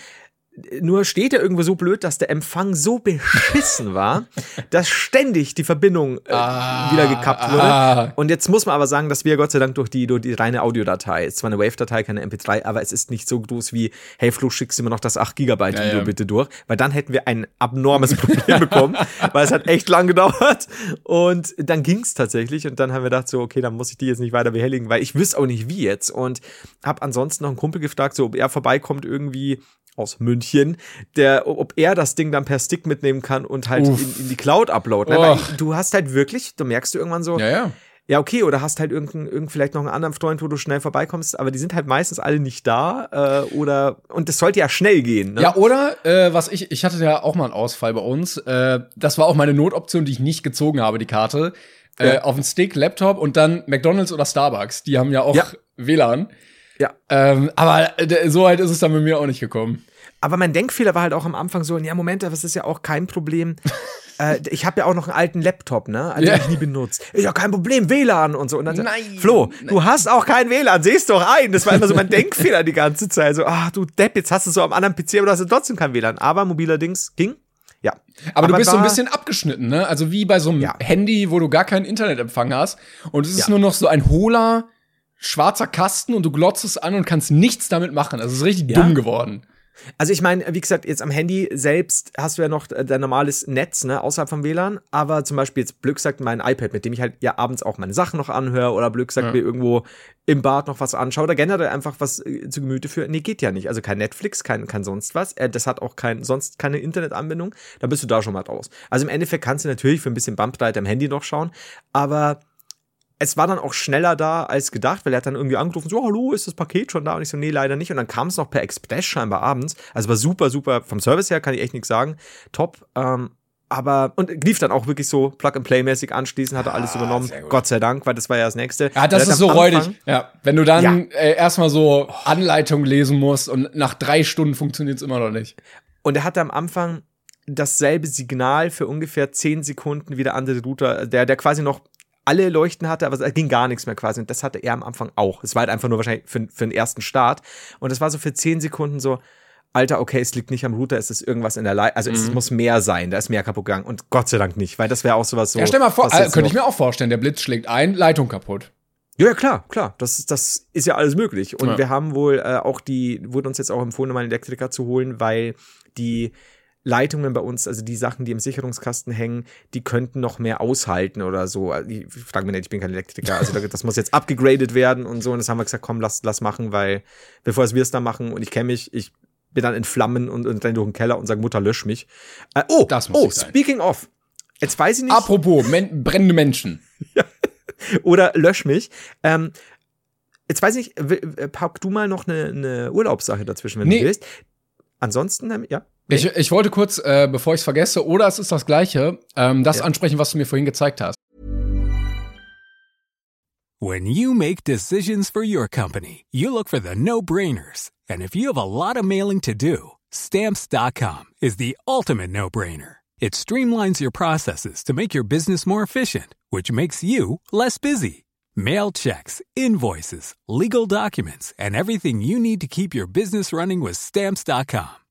nur steht er irgendwo so blöd, dass der Empfang so beschissen war, dass ständig die Verbindung äh, ah, wieder gekappt wurde. Ah. Und jetzt muss man aber sagen, dass wir Gott sei Dank durch die, durch die reine Audiodatei, ist zwar eine Wave-Datei, keine MP3, aber es ist nicht so groß wie, hey Flo, schickst du mir noch das 8 Gigabyte Video ja. bitte durch, weil dann hätten wir ein abnormes Problem bekommen, weil es hat echt lang gedauert. Und dann ging's tatsächlich und dann haben wir gedacht so, okay, dann muss ich die jetzt nicht weiter behelligen, weil ich wüsste auch nicht wie jetzt. Und habe ansonsten noch einen Kumpel gefragt, so ob er vorbeikommt irgendwie aus München, der, ob er das Ding dann per Stick mitnehmen kann und halt in, in, die Cloud uploaden. Oh. Du hast halt wirklich, du merkst du irgendwann so,
ja, ja.
Ja, okay, oder hast halt irgendein, irgend vielleicht noch einen anderen Freund, wo du schnell vorbeikommst, aber die sind halt meistens alle nicht da äh, oder und das sollte ja schnell gehen. Ne?
Ja, oder äh, was ich, ich hatte ja auch mal einen Ausfall bei uns. Äh, das war auch meine Notoption, die ich nicht gezogen habe, die Karte. Äh, ja. Auf den Stick, Laptop und dann McDonalds oder Starbucks. Die haben ja auch. WLAN.
Ja.
Ähm, aber äh, so weit ist es dann mit mir auch nicht gekommen.
Aber mein Denkfehler war halt auch am Anfang so, ja, Moment, das ist ja auch kein Problem. äh, ich habe ja auch noch einen alten Laptop, ne? Also, yeah. ich nie benutzt. Ist ja kein Problem, WLAN und so. Und dann nein, Flo, nein. du hast auch kein WLAN, siehst doch ein. Das war immer so mein Denkfehler die ganze Zeit. So, ach du Depp, jetzt hast du so am anderen PC, aber du hast trotzdem kein WLAN. Aber mobiler Dings ging. Ja.
Aber, aber du bist so ein bisschen abgeschnitten, ne? Also wie bei so einem ja. Handy, wo du gar keinen Internetempfang hast. Und es ist ja. nur noch so ein hohler, schwarzer Kasten und du glotzt es an und kannst nichts damit machen. Also es ist richtig ja. dumm geworden.
Also ich meine, wie gesagt, jetzt am Handy selbst hast du ja noch dein normales Netz, ne, außerhalb vom WLAN, aber zum Beispiel jetzt Blöck sagt mein iPad, mit dem ich halt ja abends auch meine Sachen noch anhöre oder Blöck sagt ja. mir irgendwo im Bad noch was anschaue oder generell einfach was äh, zu Gemüte für. Nee, geht ja nicht. Also kein Netflix, kein, kein sonst was. Äh, das hat auch kein, sonst keine Internetanbindung. Dann bist du da schon mal raus. Also im Endeffekt kannst du natürlich für ein bisschen Bumpbreite am Handy noch schauen, aber es war dann auch schneller da als gedacht, weil er hat dann irgendwie angerufen, so, hallo, ist das Paket schon da? Und ich so, nee, leider nicht. Und dann kam es noch per Express scheinbar abends. Also war super, super, vom Service her kann ich echt nichts sagen. Top. Ähm, aber, und lief dann auch wirklich so Plug-and-Play-mäßig anschließend, hat er alles ah, übernommen. Gott sei Dank, weil das war ja das nächste.
Ja, das ist so räudig. Ja, wenn du dann ja. äh, erstmal so Anleitung lesen musst und nach drei Stunden funktioniert es immer noch nicht.
Und er hatte am Anfang dasselbe Signal für ungefähr zehn Sekunden wie der andere Router, der, der quasi noch alle Leuchten hatte, aber es ging gar nichts mehr quasi. Und das hatte er am Anfang auch. Es war halt einfach nur wahrscheinlich für, für den ersten Start. Und es war so für zehn Sekunden so, Alter, okay, es liegt nicht am Router, es ist irgendwas in der Leitung. Also mhm. es muss mehr sein, da ist mehr kaputt gegangen. Und Gott sei Dank nicht, weil das wäre auch sowas so.
Ja, stell mal vor, äh, könnte ich mir auch vorstellen, der Blitz schlägt ein, Leitung kaputt.
Ja, ja, klar, klar. Das, das ist ja alles möglich. Und ja. wir haben wohl äh, auch die, wurde uns jetzt auch empfohlen, mal einen Elektriker zu holen, weil die Leitungen bei uns, also die Sachen, die im Sicherungskasten hängen, die könnten noch mehr aushalten oder so. Also, ich frage mich nicht, ich bin kein Elektriker. Also das muss jetzt abgegradet werden und so. Und das haben wir gesagt, komm, lass, lass machen, weil bevor wir es da machen und ich kenne mich, ich bin dann in Flammen und, und renne durch den Keller und sage, Mutter, lösch mich. Äh, oh, das muss oh, speaking of. Jetzt weiß ich nicht.
Apropos, men brennende Menschen.
Oder lösch mich. Ähm, Jetzt weiß ich, pack du mal noch eine, eine Urlaubssache dazwischen, wenn nee. du willst. Ansonsten, ähm, ja.
Ich, ich wollte kurz, äh, bevor ich es vergesse, oder es ist das Gleiche, ähm, das ja. ansprechen, was du mir vorhin gezeigt hast.
When you make decisions for your company, you look for the no-brainers. And if you have a lot of mailing to do, stamps.com is the ultimate no-brainer. It streamlines your processes to make your business more efficient, which makes you less busy. Mail checks, invoices, legal documents, and everything you need to keep your business running with stamps.com.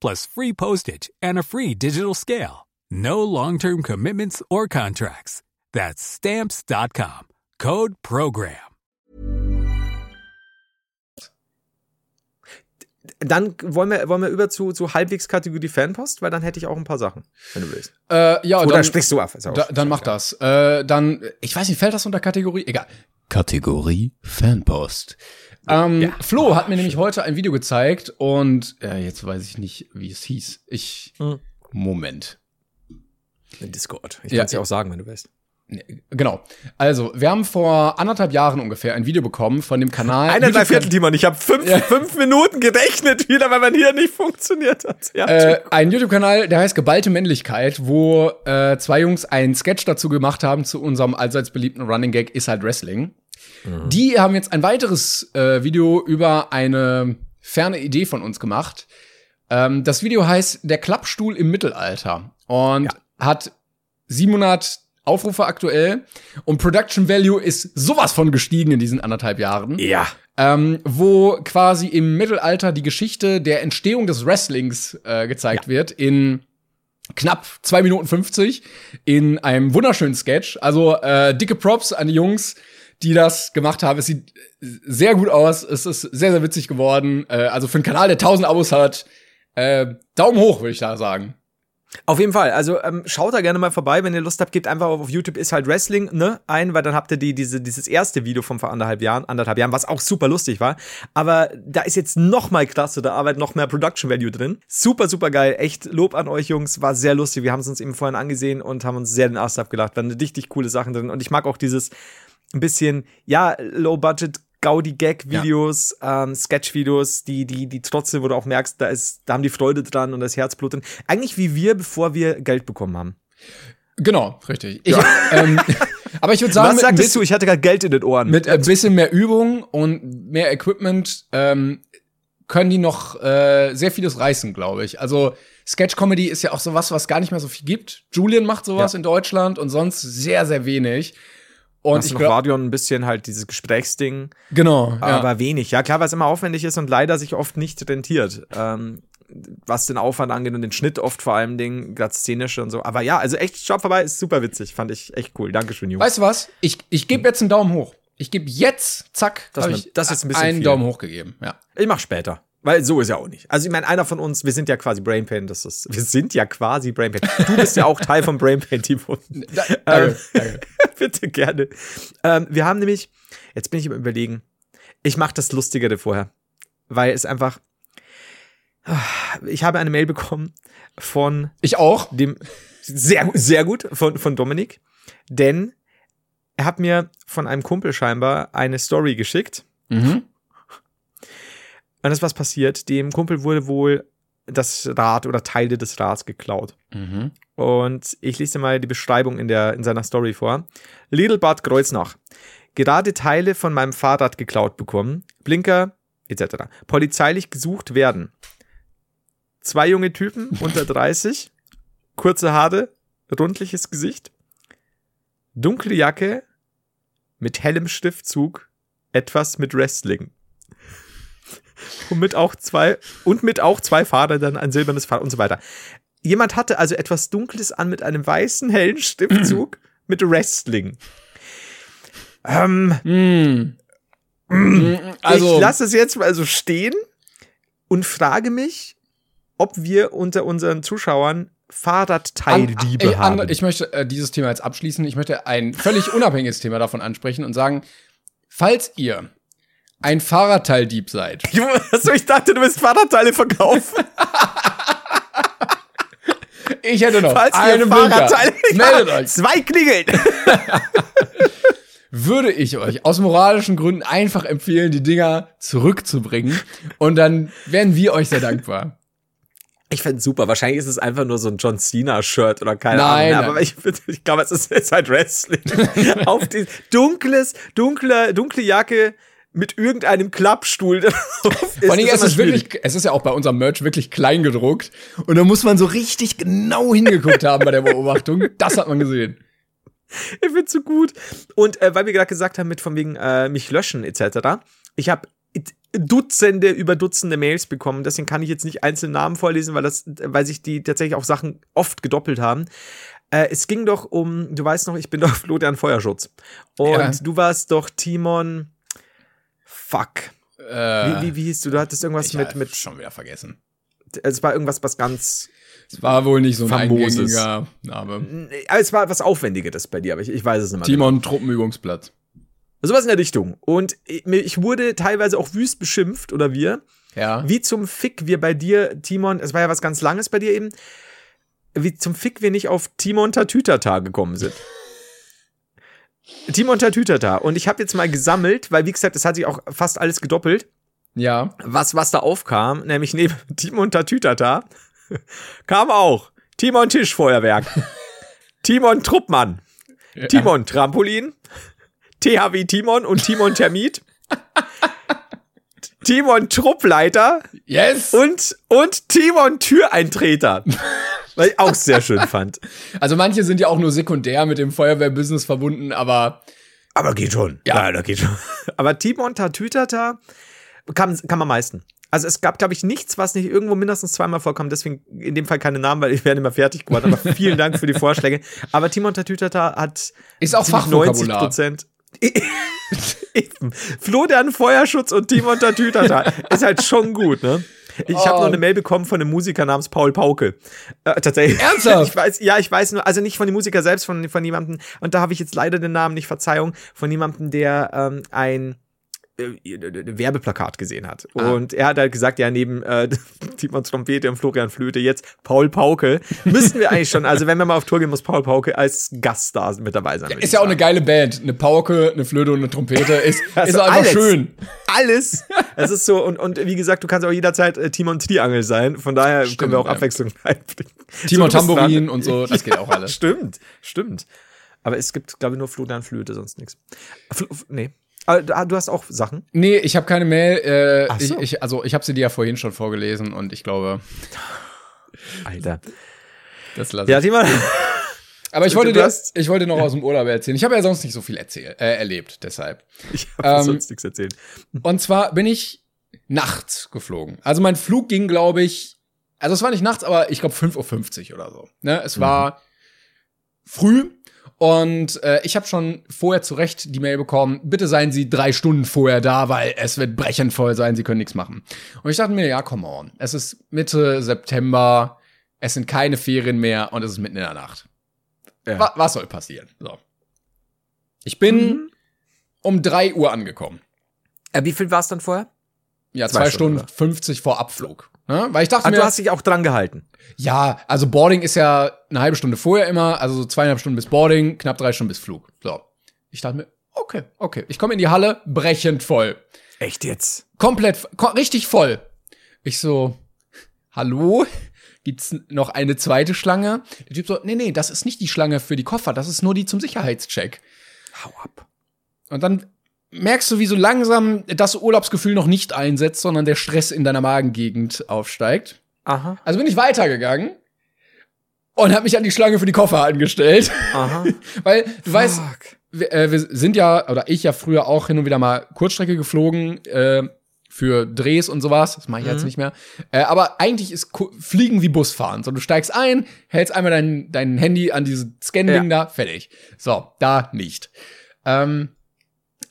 plus free postage and a free digital scale. No long-term commitments or contracts. That's stamps.com. Code program.
Dann wollen wir, wollen wir über zu, zu halbwegs Kategorie Fanpost, weil dann hätte ich auch ein paar Sachen, wenn du willst.
Äh, ja,
Oder dann, sprichst du ab.
Da, dann mach das. Äh, dann, ich weiß nicht, fällt das unter Kategorie? Egal. Kategorie Fanpost. Ähm, ja. Flo hat mir nämlich heute ein Video gezeigt und äh, jetzt weiß ich nicht, wie es hieß. Ich. Hm. Moment.
In Discord. Ich ja, kann es ja auch sagen, wenn du willst.
Genau. Also, wir haben vor anderthalb Jahren ungefähr ein Video bekommen von dem Kanal.
Eineinhalb Viertel, Timon. Ich habe fünf, ja. fünf Minuten gerechnet wieder, weil man hier nicht funktioniert hat.
Ja, äh, ein YouTube-Kanal, der heißt Geballte Männlichkeit, wo äh, zwei Jungs einen Sketch dazu gemacht haben zu unserem allseits beliebten Running Gag ist halt Wrestling. Mhm. Die haben jetzt ein weiteres äh, Video über eine ferne Idee von uns gemacht. Ähm, das Video heißt Der Klappstuhl im Mittelalter und ja. hat 700 Aufrufe aktuell und Production Value ist sowas von gestiegen in diesen anderthalb Jahren.
Ja.
Ähm, wo quasi im Mittelalter die Geschichte der Entstehung des Wrestlings äh, gezeigt ja. wird in knapp zwei Minuten 50 in einem wunderschönen Sketch. Also äh, dicke Props an die Jungs, die das gemacht haben. Es sieht sehr gut aus. Es ist sehr, sehr witzig geworden. Äh, also für einen Kanal, der 1000 Abos hat, äh, Daumen hoch, würde ich da sagen.
Auf jeden Fall. Also ähm, schaut da gerne mal vorbei, wenn ihr Lust habt. Gebt einfach auf YouTube ist halt Wrestling ne ein, weil dann habt ihr die diese dieses erste Video von vor anderthalb Jahren, anderthalb Jahren, was auch super lustig war. Aber da ist jetzt noch mal klasse, da arbeitet noch mehr Production Value drin. Super super geil. Echt Lob an euch Jungs. War sehr lustig. Wir haben es uns eben vorhin angesehen und haben uns sehr den Ast abgelacht. Waren richtig coole Sachen drin. Und ich mag auch dieses ein bisschen ja Low Budget Gaudi-Gag-Videos, ja. ähm, Sketch-Videos, die, die, die trotzdem, wo du auch merkst, da ist, da haben die Freude dran und das Herzblut drin. Eigentlich wie wir, bevor wir Geld bekommen haben.
Genau, richtig. Ich, ja. ähm, aber ich würde sagen,
was sagtest du? Ich hatte gerade Geld in den Ohren.
Mit ein bisschen mehr Übung und mehr Equipment ähm, können die noch äh, sehr vieles reißen, glaube ich. Also Sketch Comedy ist ja auch sowas, was gar nicht mehr so viel gibt. Julian macht sowas ja. in Deutschland und sonst sehr, sehr wenig.
Und ich noch Radio ein bisschen halt dieses Gesprächsding.
Genau.
Aber ja. wenig. Ja, klar, weil es immer aufwendig ist und leider sich oft nicht rentiert. Ähm, was den Aufwand angeht und den Schnitt oft vor allem Dingen, gerade szenisch und so. Aber ja, also echt, schaut vorbei, ist super witzig. Fand ich echt cool. Dankeschön, Jungs.
Weißt du was? Ich, ich gebe jetzt einen Daumen hoch. Ich gebe jetzt, zack,
das, ich das ist ein bisschen
einen viel. Daumen hoch gegeben. Ja.
Ich mach später. Weil so ist ja auch nicht. Also ich meine, einer von uns, wir sind ja quasi Brainpain, das ist, wir sind ja quasi Brainpain. Du bist ja auch Teil vom Brainpain-Team. danke, ähm, danke. bitte gerne. Ähm, wir haben nämlich, jetzt bin ich im Überlegen, ich mache das Lustigere vorher, weil es einfach, ich habe eine Mail bekommen von
ich auch
dem sehr sehr gut von von Dominik, denn er hat mir von einem Kumpel scheinbar eine Story geschickt. Mhm. Und es ist was passiert. Dem Kumpel wurde wohl das Rad oder Teile des Rads geklaut. Mhm. Und ich lese dir mal die Beschreibung in, der, in seiner Story vor. Little Bad Kreuznach. Gerade Teile von meinem Fahrrad geklaut bekommen. Blinker etc. Polizeilich gesucht werden. Zwei junge Typen unter 30. Kurze Haare. Rundliches Gesicht. Dunkle Jacke. Mit hellem Schriftzug. Etwas mit Wrestling und mit auch zwei und mit auch zwei Fahrrädern, ein silbernes Fahrrad und so weiter. Jemand hatte also etwas Dunkles an mit einem weißen, hellen Stiftzug mit Wrestling. Ähm, mm. Mm. Also, ich lasse es jetzt mal so stehen. und frage mich, ob wir unter unseren Zuschauern Fahrradteildiebe
An,
haben.
ich möchte äh, dieses Thema jetzt abschließen. Ich möchte ein völlig unabhängiges Thema davon ansprechen und sagen, falls ihr ein Fahrradteildieb seid.
Achso, ich dachte, du willst Fahrradteile verkaufen.
Ich hätte noch
Falls
eine
ihr Fahrradteile
Meldet euch.
Zwei klingeln.
Würde ich euch aus moralischen Gründen einfach empfehlen, die Dinger zurückzubringen. Und dann wären wir euch sehr dankbar.
Ich fände super. Wahrscheinlich ist es einfach nur so ein John Cena-Shirt oder keine
Nein,
Ahnung. Aber ich, ich glaube, es ist, es ist halt Wrestling. Auf die dunkles, dunkle, dunkle Jacke mit irgendeinem Klappstuhl drauf.
Vor allem, es ist
schwierig.
wirklich, es ist ja auch bei unserem Merch wirklich klein gedruckt. Und da muss man so richtig genau hingeguckt haben bei der Beobachtung. Das hat man gesehen.
Ich find's so gut. Und äh, weil wir gerade gesagt haben, mit von wegen äh, mich löschen etc. Ich habe Dutzende über Dutzende Mails bekommen. Deswegen kann ich jetzt nicht einzelne Namen vorlesen, weil das, weil sich die tatsächlich auch Sachen oft gedoppelt haben. Äh, es ging doch um, du weißt noch, ich bin doch Florian Feuerschutz. Und
Ja.
du warst doch Timon. Fuck.
Äh,
Wie, wie, wie hieß du? Du hattest irgendwas
ich
mit, mit,
schon wieder vergessen.
es war irgendwas, was ganz,
Es war wohl nicht so ein
Famoses.
eingängiger Name.
Es war was Aufwendigeres bei dir, aber ich, ich weiß es nicht mehr.
Timon Truppenübungsplatz.
Sowas in der Richtung. Und ich ich wurde teilweise auch wüst beschimpft, oder wir.
Ja.
Wie zum Fick wir bei dir, Timon, es war ja was ganz Langes bei dir eben, wie zum Fick wir nicht auf Timon Tatütata gekommen sind. Timon Tatütata. Und ich habe jetzt mal gesammelt, weil wie gesagt, es hat sich auch fast alles gedoppelt,
Ja.
was, was da aufkam, nämlich neben Timon Tatütata kam auch Timon Tischfeuerwerk, Timon Truppmann, Timon Trampolin, THW Timon und Timon Termit, Timon Truppleiter
Yes!
und, und Timon Türeintreter. Was ich auch sehr schön fand.
Also manche sind ja auch nur sekundär mit dem Feuerwehrbusiness verbunden, aber
Aber geht schon. Ja, da geht schon. Aber Timon Tatütata kam, kam am meisten. Also es gab, glaube ich, nichts, was nicht irgendwo mindestens zweimal vorkam. Deswegen in dem Fall keine Namen, weil ich werde immer fertig geworden. Aber vielen Dank für die Vorschläge. Aber Timon Tatütata hat
Ist auch Fachvokabular.
Prozent. Eben. Florian Feuerschutz und Timon Tatütata ist halt schon gut, ne? Ich habe
Oh.
noch eine Mail bekommen von einem Musiker namens Paul Pauke. Äh, tatsächlich.
Ernsthaft?
Ich weiß, ja, ich weiß nur, also nicht von dem Musiker selbst, von, von jemandem, und da habe ich jetzt leider den Namen nicht, Verzeihung, von jemandem, der ähm, ein Werbeplakat gesehen hat.
Ah.
Und er hat halt gesagt, ja, neben äh, Timon Trompete und Florian Flöte jetzt Paul Pauke. Müssten wir eigentlich schon, also wenn wir mal auf Tour gehen, muss Paul Pauke als Gaststar mit dabei sein. würde
ist ja auch eine geile Band. Eine Pauke, eine Flöte und eine Trompete ist,
Also
ist einfach
alles.
schön.
Alles. Es ist so, und, und wie gesagt, du kannst auch jederzeit äh, Timon Triangel sein. Von daher
Stimmt,
können wir auch
ja.
Abwechslung reinbringen.
Timon
bist
Tambourin und so, das geht auch alles.
Stimmt, stimmt. Aber es gibt, glaube ich, nur Florian Flöte, sonst nichts. Fl nee. Du- hast auch Sachen.
Nee, ich habe keine Mail. Äh,
Ach so.
ich, ich, also ich habe sie dir ja vorhin schon vorgelesen und ich glaube,
Alter.
das lasse
Ja,
ich.
Timon.
Aber ich wollte dir, ich wollte noch aus dem Urlaub erzählen. Ich habe ja sonst nicht so viel erzählt, äh, erlebt, deshalb.
Ich habe
Ähm,
sonst nichts erzählt.
Und zwar bin ich nachts geflogen. Also mein Flug ging, glaube ich, also es war nicht nachts, aber ich glaube 5.50 Uhr oder so. Ne? Es war früh und äh, ich habe schon vorher zurecht die Mail bekommen, bitte seien Sie drei Stunden vorher da, weil es wird brechend voll sein, Sie können nichts machen. Und ich dachte mir, ja, come on. Es ist Mitte September, es sind keine Ferien mehr und es ist mitten in der Nacht.
Ja.
Wa was soll passieren? So. Ich bin
Mhm.
um drei Uhr angekommen.
Äh, wie viel war es dann vorher?
Ja,
Zwei
zwei,
Stunden,
Stunden 50 vor Abflug. Ne? Weil ich dachte
Ah,
mir,
du hast dich auch dran gehalten.
ja, also Boarding ist ja eine halbe Stunde vorher immer, also so zweieinhalb Stunden bis Boarding, knapp drei Stunden bis Flug. So. Ich dachte mir, okay, okay. Ich komme in die Halle, brechend voll.
Echt jetzt?
Komplett, ko richtig voll. Ich so, hallo? Gibt's noch eine zweite Schlange? Der Typ so, nee, nee, das ist nicht die Schlange für die Koffer, das ist nur die zum Sicherheitscheck.
Hau ab.
Und dann merkst du, wie so langsam das Urlaubsgefühl noch nicht einsetzt, sondern der Stress in deiner Magengegend aufsteigt.
Aha,
Also bin ich weitergegangen und habe mich an die Schlange für die Koffer angestellt.
aha.
Weil du weißt,
Fuck.
wir, äh, wir sind ja, oder ich ja früher auch hin und wieder mal Kurzstrecke geflogen äh, für Drehs und sowas. Das mache ich jetzt nicht mehr. Äh, aber eigentlich ist Ku Fliegen wie Busfahren. So, du steigst ein, hältst einmal dein, dein Handy an dieses Scan-Ding da, fertig. So, da nicht. Ähm,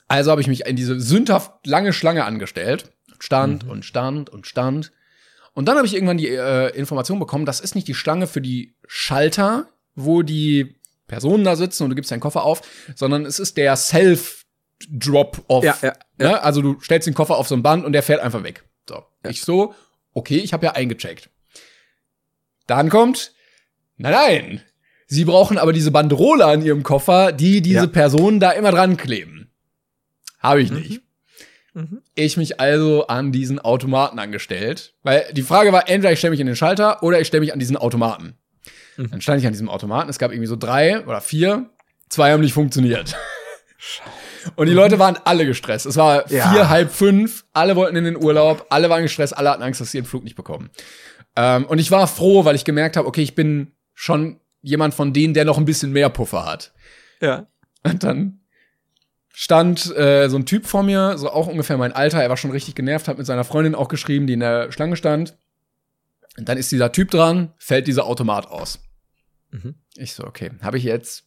also habe ich mich in diese sündhaft lange Schlange angestellt. Stand und stand und stand. Und dann habe ich irgendwann die äh, Information bekommen, das ist nicht die Schlange für die Schalter, wo die Personen da sitzen und du gibst deinen Koffer auf, sondern es ist der Self-Drop-Off.
Ja, ja, ja.
Ne? Also du stellst den Koffer auf so ein Band und der fährt einfach weg. So. Ich so, okay, ich habe ja eingecheckt. Dann kommt, nein, nein, sie brauchen aber diese Banderole an ihrem Koffer, die diese
Ja.
Personen da immer dran kleben. Habe ich nicht.
Mhm.
Ich mich also an diesen Automaten angestellt, weil die Frage war, entweder ich stelle mich in den Schalter oder ich stelle mich an diesen Automaten.
Mhm.
Dann stand ich an diesem Automaten, es gab irgendwie so drei oder vier, zwei haben nicht funktioniert. Und die Leute waren alle gestresst. Es war
Ja.
vier, halb fünf, alle wollten in den Urlaub, alle waren gestresst, alle hatten Angst, dass sie ihren Flug nicht bekommen. Ähm, und ich war froh, weil ich gemerkt habe, okay, ich bin schon jemand von denen, der noch ein bisschen mehr Puffer hat.
Ja.
Und dann stand äh, so ein Typ vor mir, so auch ungefähr mein Alter, er war schon richtig genervt, hat mit seiner Freundin auch geschrieben, die in der Schlange stand. Und dann ist dieser Typ dran, fällt dieser Automat aus.
Mhm.
Ich so, okay, habe ich jetzt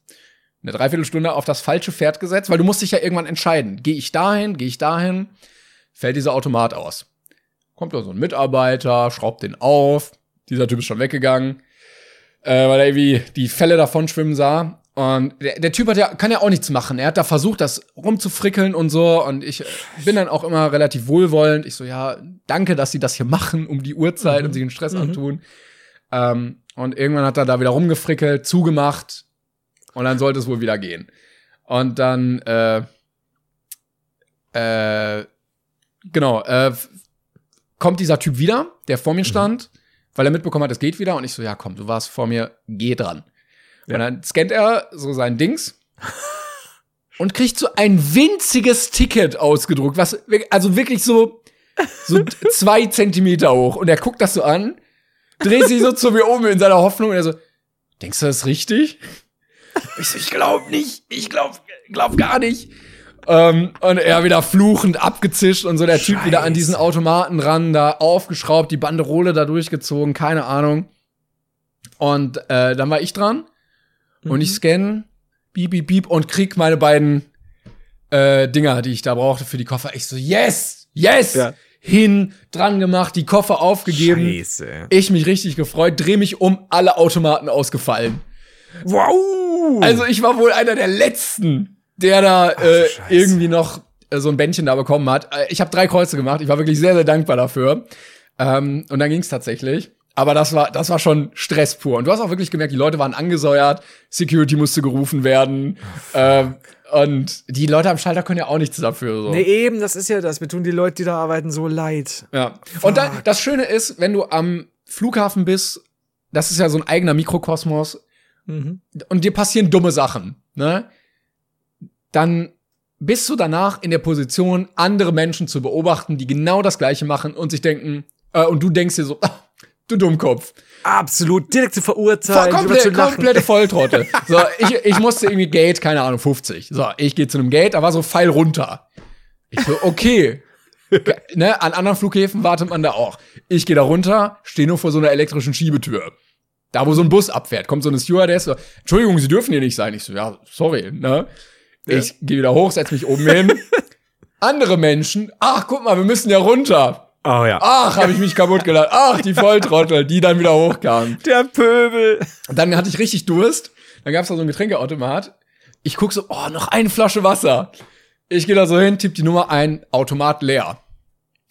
eine Dreiviertelstunde auf das falsche Pferd gesetzt, weil du musst dich ja irgendwann entscheiden. Gehe ich dahin, gehe ich dahin, fällt dieser Automat aus. Kommt da so ein Mitarbeiter, schraubt den auf, dieser Typ ist schon weggegangen, äh, weil er irgendwie die Fälle davon schwimmen sah. Und der, der Typ hat ja, kann ja auch nichts machen. Er hat da versucht, das rumzufrickeln und so. Und ich äh, bin dann auch immer relativ wohlwollend. Ich so, ja, danke, dass sie das hier machen um die Uhrzeit und sich den Stress antun. Ähm, und irgendwann hat er da wieder rumgefrickelt, zugemacht. Und dann sollte es wohl wieder gehen. Und dann, äh, äh, genau, äh, kommt dieser Typ wieder, der vor mir stand, weil er mitbekommen hat, es geht wieder. Und ich so, ja, komm, du warst vor mir, geh dran.
Ja.
Und dann scannt er so sein Dings und kriegt so ein winziges Ticket ausgedruckt, was, also wirklich so, so zwei Zentimeter hoch. Und er guckt das so an, dreht sich so zu mir um in seiner Hoffnung und er so, denkst du das ist richtig? Ich so, ich glaub nicht, ich glaub, glaub gar nicht. Ähm, und er wieder fluchend abgezischt und so der Typ wieder an diesen Automaten ran, da aufgeschraubt, die Banderole da durchgezogen, keine Ahnung. Und äh, dann war ich dran und ich scanne, beep, beep, beep und krieg meine beiden äh, Dinger, die ich da brauchte für die Koffer. Ich so, yes, yes,
Ja.
hin, dran gemacht, die Koffer aufgegeben.
Scheiße.
Ich mich richtig gefreut, dreh mich um, alle Automaten ausgefallen.
Wow.
Also ich war wohl einer der letzten, der da äh,
Scheiße.
irgendwie noch äh, so ein Bändchen da bekommen hat. Äh, ich habe drei Kreuze gemacht. Ich war wirklich sehr, sehr dankbar dafür. Ähm, und dann ging's tatsächlich. Aber das war, das war schon Stress pur. Und du hast auch wirklich gemerkt, die Leute waren angesäuert, Security musste gerufen werden. ähm, und die Leute am Schalter können ja auch nichts dafür. So.
Nee, eben, das ist ja das. Mir tun die Leute, die da arbeiten, so leid.
Ja. Und dann, das Schöne ist, wenn du am Flughafen bist, das ist ja so ein eigener Mikrokosmos,
Mhm.
und dir passieren dumme Sachen, ne? Dann bist du danach in der Position, andere Menschen zu beobachten, die genau das Gleiche machen und sich denken, äh, und du denkst dir so, du Dummkopf.
Absolut, direkt zu
Voll,
verurteilen, drüber
komplett,
zu
komplette Volltrottel. So, ich, ich musste irgendwie Gate, keine Ahnung, 50. So, ich gehe zu einem Gate, da war so Pfeil runter. Ich so, okay. Ne, an anderen Flughäfen wartet man da auch. Ich gehe da runter, stehe nur vor so einer elektrischen Schiebetür. Da, wo so ein Bus abfährt, kommt so eine Stewardess, so, Entschuldigung, Sie dürfen hier nicht sein. Ich so, ja, sorry, ne? Ich gehe wieder hoch, setz mich oben hin. Andere Menschen, ach, guck mal, wir müssen ja runter.
Oh ja.
Ach, habe ich mich kaputt gelacht. Ach, die Volltrottel, die dann wieder hochkamen.
Der Pöbel.
Und dann hatte ich richtig Durst. Dann gab's da so einen Getränkeautomat. Ich guck so, oh, noch eine Flasche Wasser. Ich gehe da so hin, tipp die Nummer ein, Automat leer.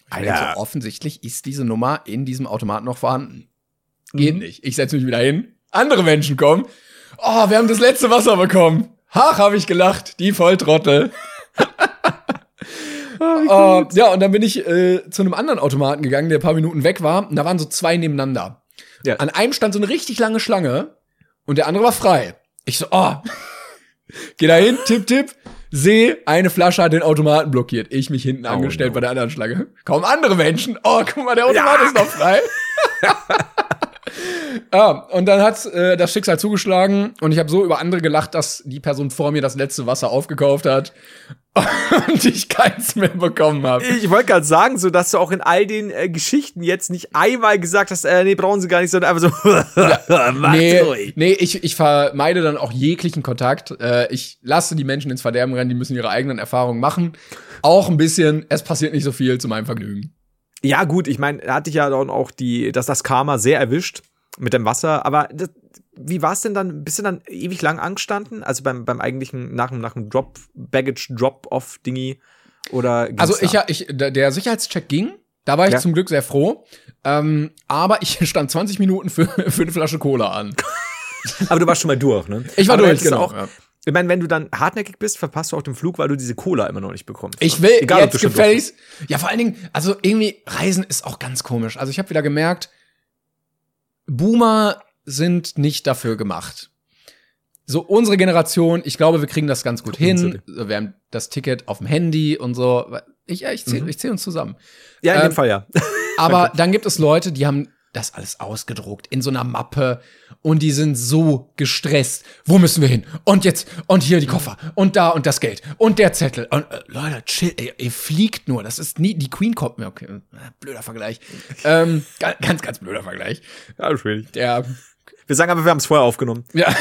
Alter.
Also offensichtlich ist diese Nummer in diesem Automat noch vorhanden. Geht nicht. Ich setze mich wieder hin. Andere Menschen kommen. Oh, wir haben das letzte Wasser bekommen. Ach, habe ich gelacht. Die Volltrottel. Oh, ja, und dann bin ich äh, zu einem anderen Automaten gegangen, der ein paar Minuten weg war. Und da waren so zwei nebeneinander.
Ja.
An einem stand so eine richtig lange Schlange und der andere war frei. Ich so, oh. Geh da hin, tipp, tipp. Seh, eine Flasche hat den Automaten blockiert. Ich mich hinten angestellt
no.
bei der anderen Schlange. Kaum andere Menschen. Oh, guck mal, der Automat
Ja.
ist noch frei. Ja, und dann hat äh, das Schicksal zugeschlagen und ich habe so über andere gelacht, dass die Person vor mir das letzte Wasser aufgekauft hat und ich keins mehr bekommen habe.
Ich wollte gerade sagen, so dass du auch in all den äh, Geschichten jetzt nicht einmal gesagt hast, äh, nee, brauchen sie gar nicht, sondern einfach so, macht's
Nee,
ruhig.
nee ich, ich vermeide dann auch jeglichen Kontakt. Äh, ich lasse die Menschen ins Verderben rennen, die müssen ihre eigenen Erfahrungen machen. Auch ein bisschen, es passiert nicht so viel zu meinem Vergnügen.
Ja, gut, ich meine, er hatte ja dann auch die, dass das Karma sehr erwischt mit dem Wasser, aber das, wie war es denn dann? Bist du dann ewig lang angestanden? Also beim, beim eigentlichen, nach, nach dem Drop, Baggage Drop-Off-Dingy? Oder
also ich, ja, ich, der Sicherheitscheck ging, da war ich ja. zum Glück sehr froh. Ähm, aber ich stand 20 Minuten für, für eine Flasche Cola an.
aber du warst schon mal durch, ne?
Ich war aber durch, genau. Auch, ja.
Ich meine, wenn du dann hartnäckig bist, verpasst du auch den Flug, weil du diese Cola immer noch nicht bekommst.
Ich will Egal, jetzt gefälligst. Ja, vor allen Dingen, also irgendwie, Reisen ist auch ganz komisch. Also ich habe wieder gemerkt, Boomer sind nicht dafür gemacht. So unsere Generation, ich glaube, wir kriegen das ganz gut hin. Wir haben das Ticket auf dem Handy und so. Ich, ich zähle mhm. zähl uns zusammen.
Ja, in ähm, dem Fall ja.
aber dann gibt es Leute, die haben das alles ausgedruckt in so einer Mappe und die sind so gestresst. Wo müssen wir hin? Und jetzt und hier die Koffer und da und das Geld und der Zettel und äh, Leute, chill, ihr, ihr, fliegt nur. Das ist nie die Queen kommt mir okay, blöder Vergleich. ähm, ganz ganz blöder Vergleich.
Ja, schwierig. Der wir sagen aber, wir haben es vorher aufgenommen.
Ja.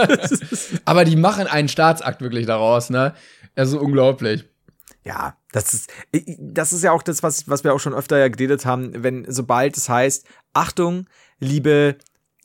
aber die machen einen Staatsakt wirklich daraus, ne? Also unglaublich.
Ja, das ist, das ist ja auch das, was, was wir auch schon öfter ja geredet haben, wenn, sobald es heißt, Achtung, liebe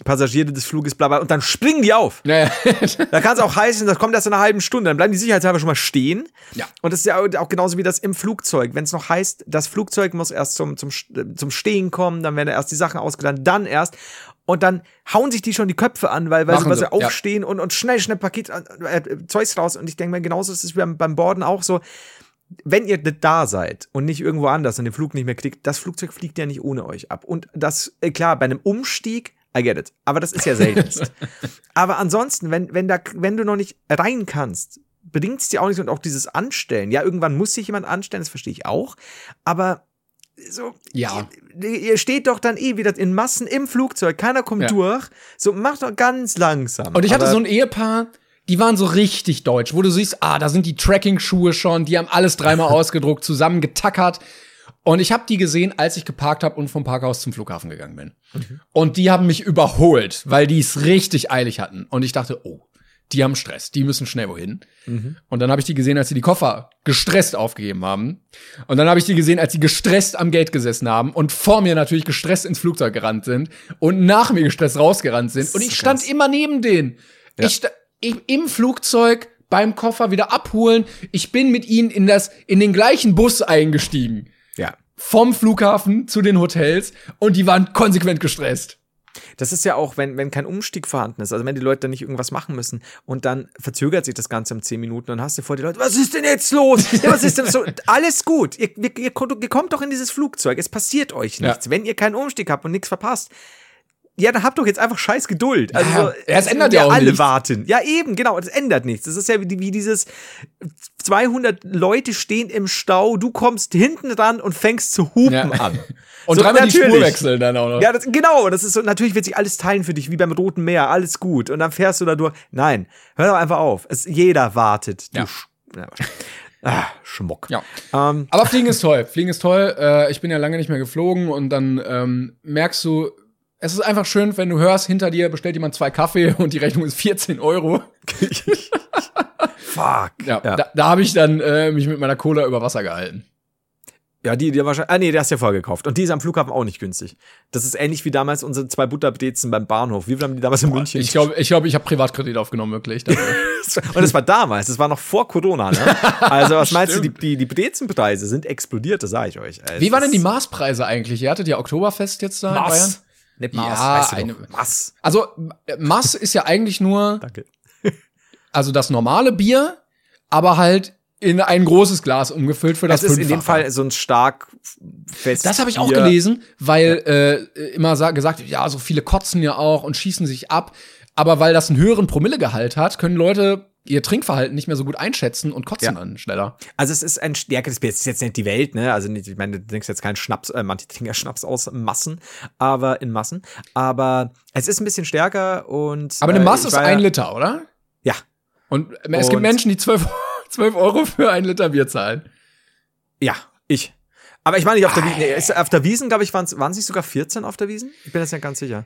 Passagiere des Fluges, bla, bla, und dann springen die auf.
Naja.
da kann es auch heißen, das kommt erst in einer halben Stunde, dann bleiben die sicherheitshalber schon mal stehen.
Ja.
Und das ist ja auch genauso wie das im Flugzeug. Wenn es noch heißt, das Flugzeug muss erst zum, zum, zum Stehen kommen, dann werden erst die Sachen ausgeladen, dann erst. Und dann hauen sich die schon die Köpfe an, weil, weil, sie, weil sie aufstehen ja. und, und schnell, schnell Paket, äh, äh, Zeugs raus. Und ich denke mir, genauso ist es beim, beim Borden auch so wenn ihr da seid und nicht irgendwo anders und den Flug nicht mehr kriegt, das Flugzeug fliegt ja nicht ohne euch ab. Und das, äh, klar, bei einem Umstieg, I get it. Aber das ist ja seltenst. aber ansonsten, wenn, wenn, da, wenn du noch nicht rein kannst, bedingt es dir auch nicht und auch dieses Anstellen. Ja, irgendwann muss sich jemand anstellen, das verstehe ich auch. Aber so,
ja.
Ihr, ihr, steht doch dann eh wieder in Massen im Flugzeug, keiner kommt ja. durch. So, macht doch ganz langsam.
Und ich hatte so ein Ehepaar, die waren so richtig deutsch, wo du siehst, ah, da sind die Tracking-Schuhe schon, die haben alles dreimal ausgedruckt, zusammen getackert. Und ich habe die gesehen, als ich geparkt habe und vom Parkhaus zum Flughafen gegangen bin. Mhm. Und die haben mich überholt, weil die es richtig eilig hatten. Und ich dachte, oh, die haben Stress, die müssen schnell wohin. Mhm. Und dann habe ich die gesehen, als sie die Koffer gestresst aufgegeben haben. Und dann habe ich die gesehen, als sie gestresst am Gate gesessen haben und vor mir natürlich gestresst ins Flugzeug gerannt sind und nach mir gestresst rausgerannt sind. Und ich stand immer neben denen. Ja. Ich, im Flugzeug beim Koffer wieder abholen. Ich bin mit ihnen in das, in den gleichen Bus eingestiegen. Vom Flughafen zu den Hotels und die waren konsequent gestresst.
Das ist ja auch, wenn, wenn kein Umstieg vorhanden ist, also wenn die Leute dann nicht irgendwas machen müssen und dann verzögert sich das Ganze um zehn Minuten und hast du vor die Leute, was ist denn jetzt los? Ja, was ist denn so? Alles gut. Ihr, ihr, ihr, kommt doch in dieses Flugzeug. Es passiert euch nichts. Ja. Wenn ihr keinen Umstieg habt und nichts verpasst, ja, dann habt doch jetzt einfach scheiß Geduld. Also, ja,
es ändert ja auch
alle
nichts.
warten. Ja, eben, genau, das ändert nichts. Das ist ja wie, wie dieses 200 Leute stehen im Stau, du kommst hinten dran und fängst zu hupen ja. an.
Und so, dreimal natürlich. die Spur wechseln dann auch noch.
Ja, das, genau, das ist so, natürlich wird sich alles teilen für dich, wie beim Roten Meer, alles gut. Und dann fährst du da durch. Nein, hör doch einfach auf. Es, jeder wartet.
Ja.
Du, ja. Ah, Schmuck.
Ja. Ähm. Aber Fliegen ist toll. Fliegen ist toll. Äh, ich bin ja lange nicht mehr geflogen und dann ähm, merkst du, es ist einfach schön, wenn du hörst, hinter dir bestellt jemand zwei Kaffee und die Rechnung ist 14 Euro.
Fuck.
Ja, ja. da, da habe ich dann äh, mich mit meiner Cola über Wasser gehalten.
Ja, die, die wahrscheinlich. Ah, nee, der hast du ja vorher gekauft. Und die ist am Flughafen auch nicht günstig. Das ist ähnlich wie damals unsere zwei Butterbrezen beim Bahnhof. Wie viel haben die damals in Boah, München?
Ich glaube, ich, glaub, ich habe Privatkredit aufgenommen, wirklich.
und das war damals, das war noch vor Corona, ne? Also, was meinst du, die, die, die Brezenpreise sind explodiert, das sage ich euch.
Also, wie waren denn die Maßpreise eigentlich? Ihr hattet ja Oktoberfest jetzt da
Maß. in Bayern.
Nicht Maß, ja, weißt du eine, Maß. Also Maß ist ja eigentlich nur
Danke.
also das normale Bier, aber halt in ein großes Glas umgefüllt für das
Es ist in dem Fall so ein stark
fest. Das habe ich auch gelesen, weil ja. äh, immer gesagt, ja, so viele kotzen ja auch und schießen sich ab. Aber weil das einen höheren Promillegehalt hat, können Leute ihr Trinkverhalten nicht mehr so gut einschätzen und kotzen ja. dann schneller.
Also es ist ein stärkeres Bier. Es ist jetzt nicht die Welt, ne? Also ich meine, du denkst jetzt keinen Schnaps, äh, manche trinken ja Schnaps aus Massen, aber in Massen. Aber es ist ein bisschen stärker und.
Aber eine äh, Masse äh, ist ein Liter, oder?
Ja.
Und es und gibt Menschen, die zwölf 12 Euro für ein Liter Bier zahlen.
Ja, ich. Aber ich meine nicht auf der Wiesen. Nee, auf der Wiesen, glaube ich, waren es nicht sogar 14 auf der Wiesen? Ich bin das ja ganz sicher.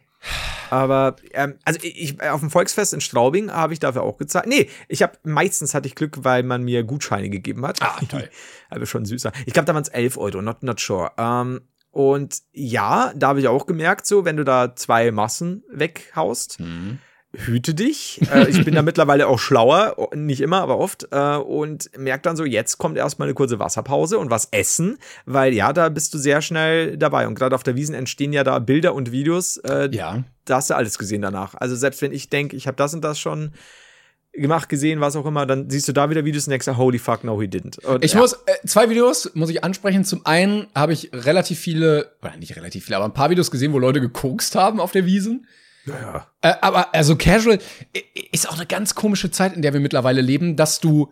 Aber ähm, also ich, auf dem Volksfest in Straubing habe ich dafür auch gezahlt. Nee, ich habe meistens hatte ich Glück, weil man mir Gutscheine gegeben hat.
Ah, toll.
Aber schon süßer. Ich glaube, da waren es 11 Euro, not, not sure. Ähm, und ja, da habe ich auch gemerkt, so, wenn du da zwei Massen weghaust,
Mhm.
Hüte dich. Äh, ich bin da mittlerweile auch schlauer, nicht immer, aber oft. Äh, und merke dann so, jetzt kommt erstmal eine kurze Wasserpause und was essen, weil ja, da bist du sehr schnell dabei. Und gerade auf der Wiesen entstehen ja da Bilder und Videos. Äh,
Ja.
Da hast du alles gesehen danach. Also selbst wenn ich denke, ich habe das und das schon gemacht, gesehen, was auch immer, dann siehst du da wieder Videos und denkst, holy fuck, no, he didn't. Und,
Ich
ja.
muss, äh, zwei Videos muss ich ansprechen. Zum einen habe ich relativ viele, oder nicht relativ viele, aber ein paar Videos gesehen, wo Leute gekokst haben auf der Wiesen.
Ja.
Äh, aber also Casual ist auch eine ganz komische Zeit, in der wir mittlerweile leben, dass du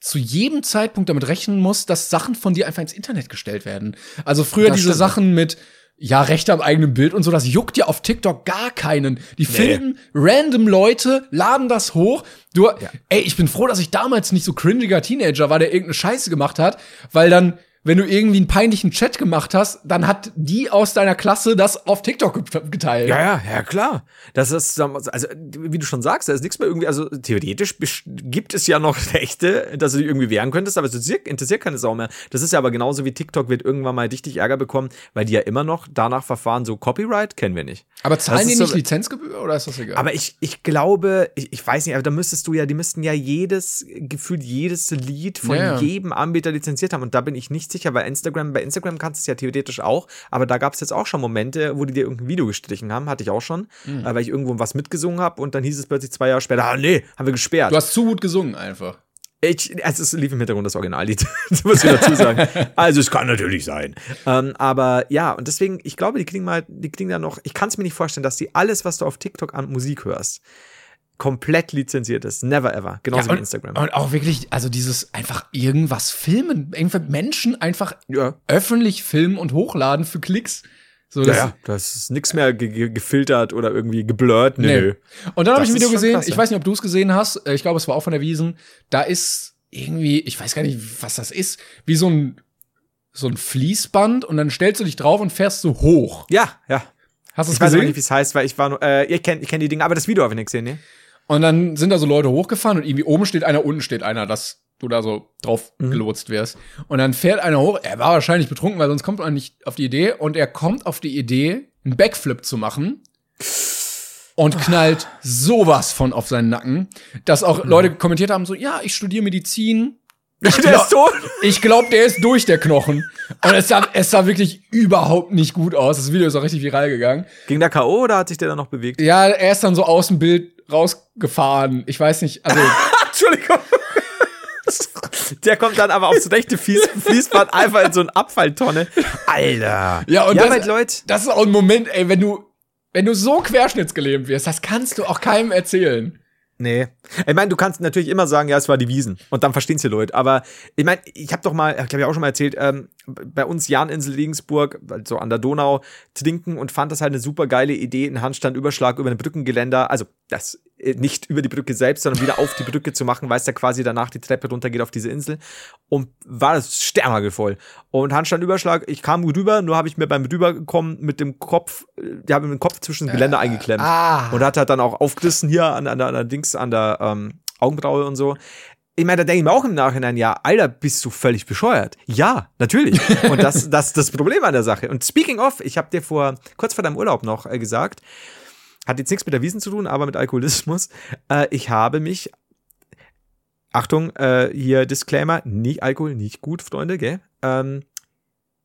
zu jedem Zeitpunkt damit rechnen musst, dass Sachen von dir einfach ins Internet gestellt werden. Also früher
Das
diese
stimmt.
Sachen mit ja, Rechte am eigenen Bild und so, das juckt ja auf TikTok gar keinen. Die filmen random Leute, laden das hoch. Du, ey, ich bin froh, dass ich damals nicht so cringiger Teenager war, der irgendeine Scheiße gemacht hat, weil dann wenn du irgendwie einen peinlichen Chat gemacht hast, dann hat die aus deiner Klasse das auf TikTok ge- geteilt.
Ja, ja, ja, klar. Das ist, also, wie du schon sagst, da ist nichts mehr irgendwie, also theoretisch gibt es ja noch Rechte, dass du dich irgendwie wehren könntest, aber es interessiert, keine Sau mehr. Das ist ja aber genauso wie TikTok wird irgendwann mal richtig Ärger bekommen, weil die ja immer noch danach verfahren, so Copyright kennen wir nicht.
Aber zahlen die nicht
so-
Lizenzgebühr oder ist das egal?
Aber ich, ich glaube, ich, ich weiß nicht, aber da müsstest du ja, die müssten ja jedes, gefühlt jedes Lied von
Ja, ja.
jedem Anbieter lizenziert haben. Und da bin ich nicht sicher, weil Instagram, bei Instagram kannst du es ja theoretisch auch, aber da gab es jetzt auch schon Momente, wo die dir irgendein Video gestrichen haben, hatte ich auch schon,
Mhm.
äh, weil ich irgendwo was mitgesungen habe und dann hieß es plötzlich zwei Jahre später, ah nee, haben wir gesperrt.
du hast zu gut gesungen einfach.
Ich, also es lief im Hintergrund das Originallied, das muss ich dazu sagen. Also es kann natürlich sein. Ähm, aber ja, und deswegen, ich glaube, die klingen mal, die klingen da noch, ich kann es mir nicht vorstellen, dass die alles, was du auf TikTok an Musik hörst, komplett lizenziert ist. Never ever. Genauso
und,
wie Instagram.
Und auch wirklich, also dieses einfach irgendwas filmen, einfach Menschen einfach
ja.
öffentlich filmen und hochladen für Klicks. So,
Ja,
das-
ja, das ist nichts mehr ge ge gefiltert oder irgendwie geblurrt. Nö.
Nee. Und dann habe ich ein Video gesehen,
krass,
ich
ja.
weiß nicht, ob du es gesehen hast, äh, ich glaube, es war auch von der Wiesen. Da ist irgendwie, ich weiß gar nicht, was das ist, wie so ein, so ein Fließband und dann stellst du dich drauf und fährst so hoch.
Ja, ja.
Hast du es
Ich weiß
gesehen?
nicht, wie es heißt, weil ich war nur, äh, ich kenne ich kenn die Dinge, aber das Video habe ich nicht gesehen, ne?
Und dann sind da so Leute hochgefahren und irgendwie oben steht einer, unten steht einer, dass du da so drauf
Mhm.
gelotst wirst. Und dann fährt einer hoch, er war wahrscheinlich betrunken, weil sonst kommt man nicht auf die Idee. Und er kommt auf die Idee, einen Backflip zu machen. Und knallt sowas von auf seinen Nacken, dass auch Leute kommentiert haben, so, ja, ich studiere Medizin.
Der
glaub-
ist tot.
Ich glaube, der ist durch der Knochen. Und es sah, es sah wirklich überhaupt nicht gut aus. Das Video ist auch richtig viral gegangen.
Ging der K.O. oder hat sich der dann noch bewegt?
Ja, er ist dann so aus dem Bild rausgefahren. Ich weiß nicht, also
Entschuldigung. Der kommt dann aber aufs rechte Fließ Fließband einfach in so eine Abfalltonne. Alter.
Ja, und
ja,
das-
Leute,
Das ist auch ein Moment, ey, wenn du, wenn du so querschnittsgelähmt wirst, das kannst du auch keinem erzählen.
Nee. Ich meine, du kannst natürlich immer sagen, ja, es war die Wiesen. Und dann verstehen es die Leute. Aber ich meine, ich habe doch mal, ich glaube ich auch schon mal erzählt, ähm, bei uns Janinsel Regensburg, so an der Donau, trinken und fand das halt eine super geile Idee, einen Handstandüberschlag über ein Brückengeländer, also das nicht über die Brücke selbst, sondern wieder auf die Brücke zu machen, weil es da quasi danach die Treppe runtergeht auf diese Insel. Und war das sternhagelvoll. Und Handstandüberschlag, ich kam gut rüber, nur habe ich mir beim Rüberkommen mit dem Kopf, äh, die haben mir den Kopf zwischen das Geländer eingeklemmt.
ah.
Und hat halt dann auch aufgerissen hier an, an, der- an der Dings, an der ähm, Augenbraue und so. Ich meine, da denke ich mir auch im Nachhinein, ja, Alter, bist du völlig bescheuert? Ja, natürlich. Und das, das ist das Problem an der Sache. Und speaking of, ich habe dir vor, kurz vor deinem Urlaub noch äh, gesagt, hat jetzt nichts mit der Wiesen zu tun, aber mit Alkoholismus. Äh, ich habe mich, Achtung, äh, hier Disclaimer, nicht Alkohol, nicht gut, Freunde, gell? Ähm,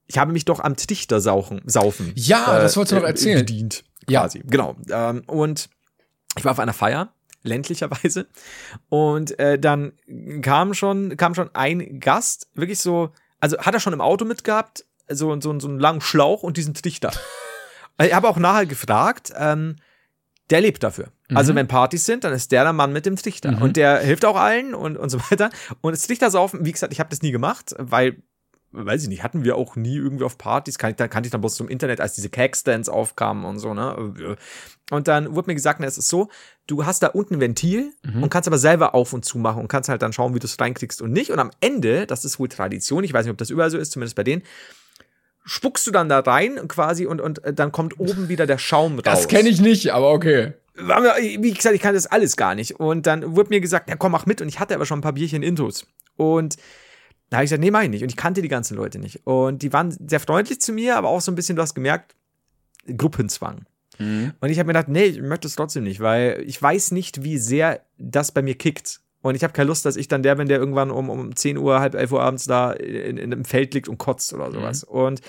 ich habe mich doch am sauchen, saufen.
Ja, das wolltest du noch erzählen.
Bedient,
Ja.
quasi. Genau. Ähm, und ich war auf einer Feier, ländlicherweise. Und äh, dann kam schon, kam schon ein Gast, wirklich so, also hat er schon im Auto mitgehabt, so, so, so einen langen Schlauch und diesen Trichter. ich habe auch nachher gefragt, ähm, der lebt dafür. Also wenn Partys sind, dann ist der der Mann mit dem Trichter. Und der hilft auch allen und, und so weiter. Und das Trichtersaufen, wie gesagt, ich habe das nie gemacht, weil weiß ich nicht, hatten wir auch nie irgendwie auf Partys, kann ich, dann kannte ich dann bloß zum Internet, als diese Cake-Stands aufkamen und so, ne? Und dann wurde mir gesagt, na, es ist so, du hast da unten ein Ventil und kannst aber selber auf und zu machen und kannst halt dann schauen, wie du es reinkriegst und nicht. Und am Ende, das ist wohl Tradition, ich weiß nicht, ob das überall so ist, zumindest bei denen, spuckst du dann da rein quasi und, und äh, dann kommt oben wieder der Schaum raus.
Das kenne ich nicht, aber okay.
Wie gesagt, ich kann das alles gar nicht. Und dann wurde mir gesagt, ja komm, mach mit. Und ich hatte aber schon ein paar Bierchen Intos. Und da habe ich gesagt, nee, mach ich nicht. Und ich kannte die ganzen Leute nicht. Und die waren sehr freundlich zu mir, aber auch so ein bisschen, du hast gemerkt, Gruppenzwang. Mhm. Und ich habe mir gedacht, nee, ich möchte es trotzdem nicht, weil ich weiß nicht, wie sehr das bei mir kickt. Und ich habe keine Lust, dass ich dann der bin, der irgendwann um, um 10 Uhr, halb 11 Uhr abends da in, in einem Feld liegt und kotzt oder sowas. Mhm. Und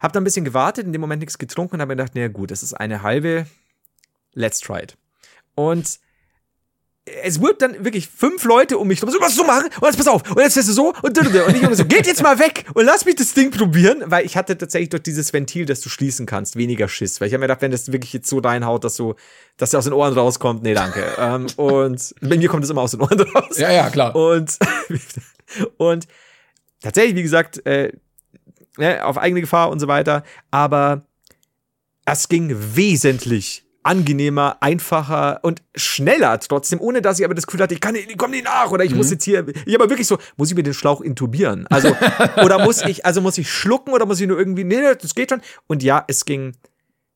habe dann ein bisschen gewartet, in dem Moment nichts getrunken und habe mir gedacht, naja gut, das ist eine halbe, let's try it. Und es wird dann wirklich fünf Leute um mich drum, so, was du machen? Und jetzt pass auf, und jetzt fährst du so, und, und ich so, geht jetzt mal weg und lass mich das Ding probieren, weil ich hatte tatsächlich durch dieses Ventil, das du schließen kannst, weniger Schiss, weil ich habe mir gedacht, wenn das wirklich jetzt so reinhaut, dass du, dass der aus den Ohren rauskommt, nee, danke. ähm, und bei mir kommt es immer aus den Ohren raus.
Ja, ja, klar.
Und, und tatsächlich, wie gesagt, äh, ne, auf eigene Gefahr und so weiter, aber es ging wesentlich angenehmer, einfacher und schneller trotzdem, ohne dass ich aber das Gefühl hatte, ich kann, ich komme nicht nach oder ich mhm. muss jetzt hier, ich aber wirklich so, muss ich mir den Schlauch intubieren? Also, oder muss ich, also muss ich schlucken oder muss ich nur irgendwie, nee, das geht schon. Und ja, es ging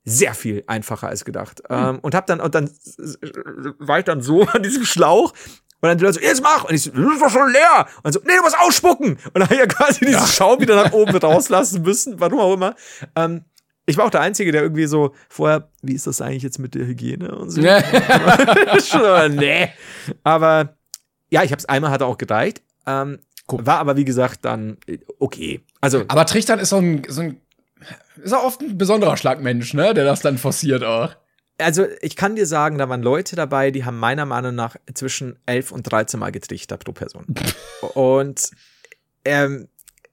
sehr viel einfacher als gedacht. Mhm. Ähm, und hab dann, und dann war ich dann so an diesem Schlauch und dann die Leute so, jetzt mach! Und ich so, das ist doch schon leer! Und so, nee, du musst ausspucken! Und dann habe ich ja quasi diesen ja. Schaum wieder nach oben rauslassen müssen, warum auch immer. Ähm, ich war auch der Einzige, der irgendwie so vorher, wie ist das eigentlich jetzt mit der Hygiene und so? Schon, nee. Aber ja, ich habe es einmal, hat er auch gedeiht. Ähm, war aber wie gesagt dann okay. Also,
aber Trichtern ist so ein, so ein ist auch oft ein besonderer Schlagmensch, ne, der das dann forciert auch.
Also, ich kann dir sagen, da waren Leute dabei, die haben meiner Meinung nach zwischen 11 und 13 Mal getrichtert pro Person. und ähm,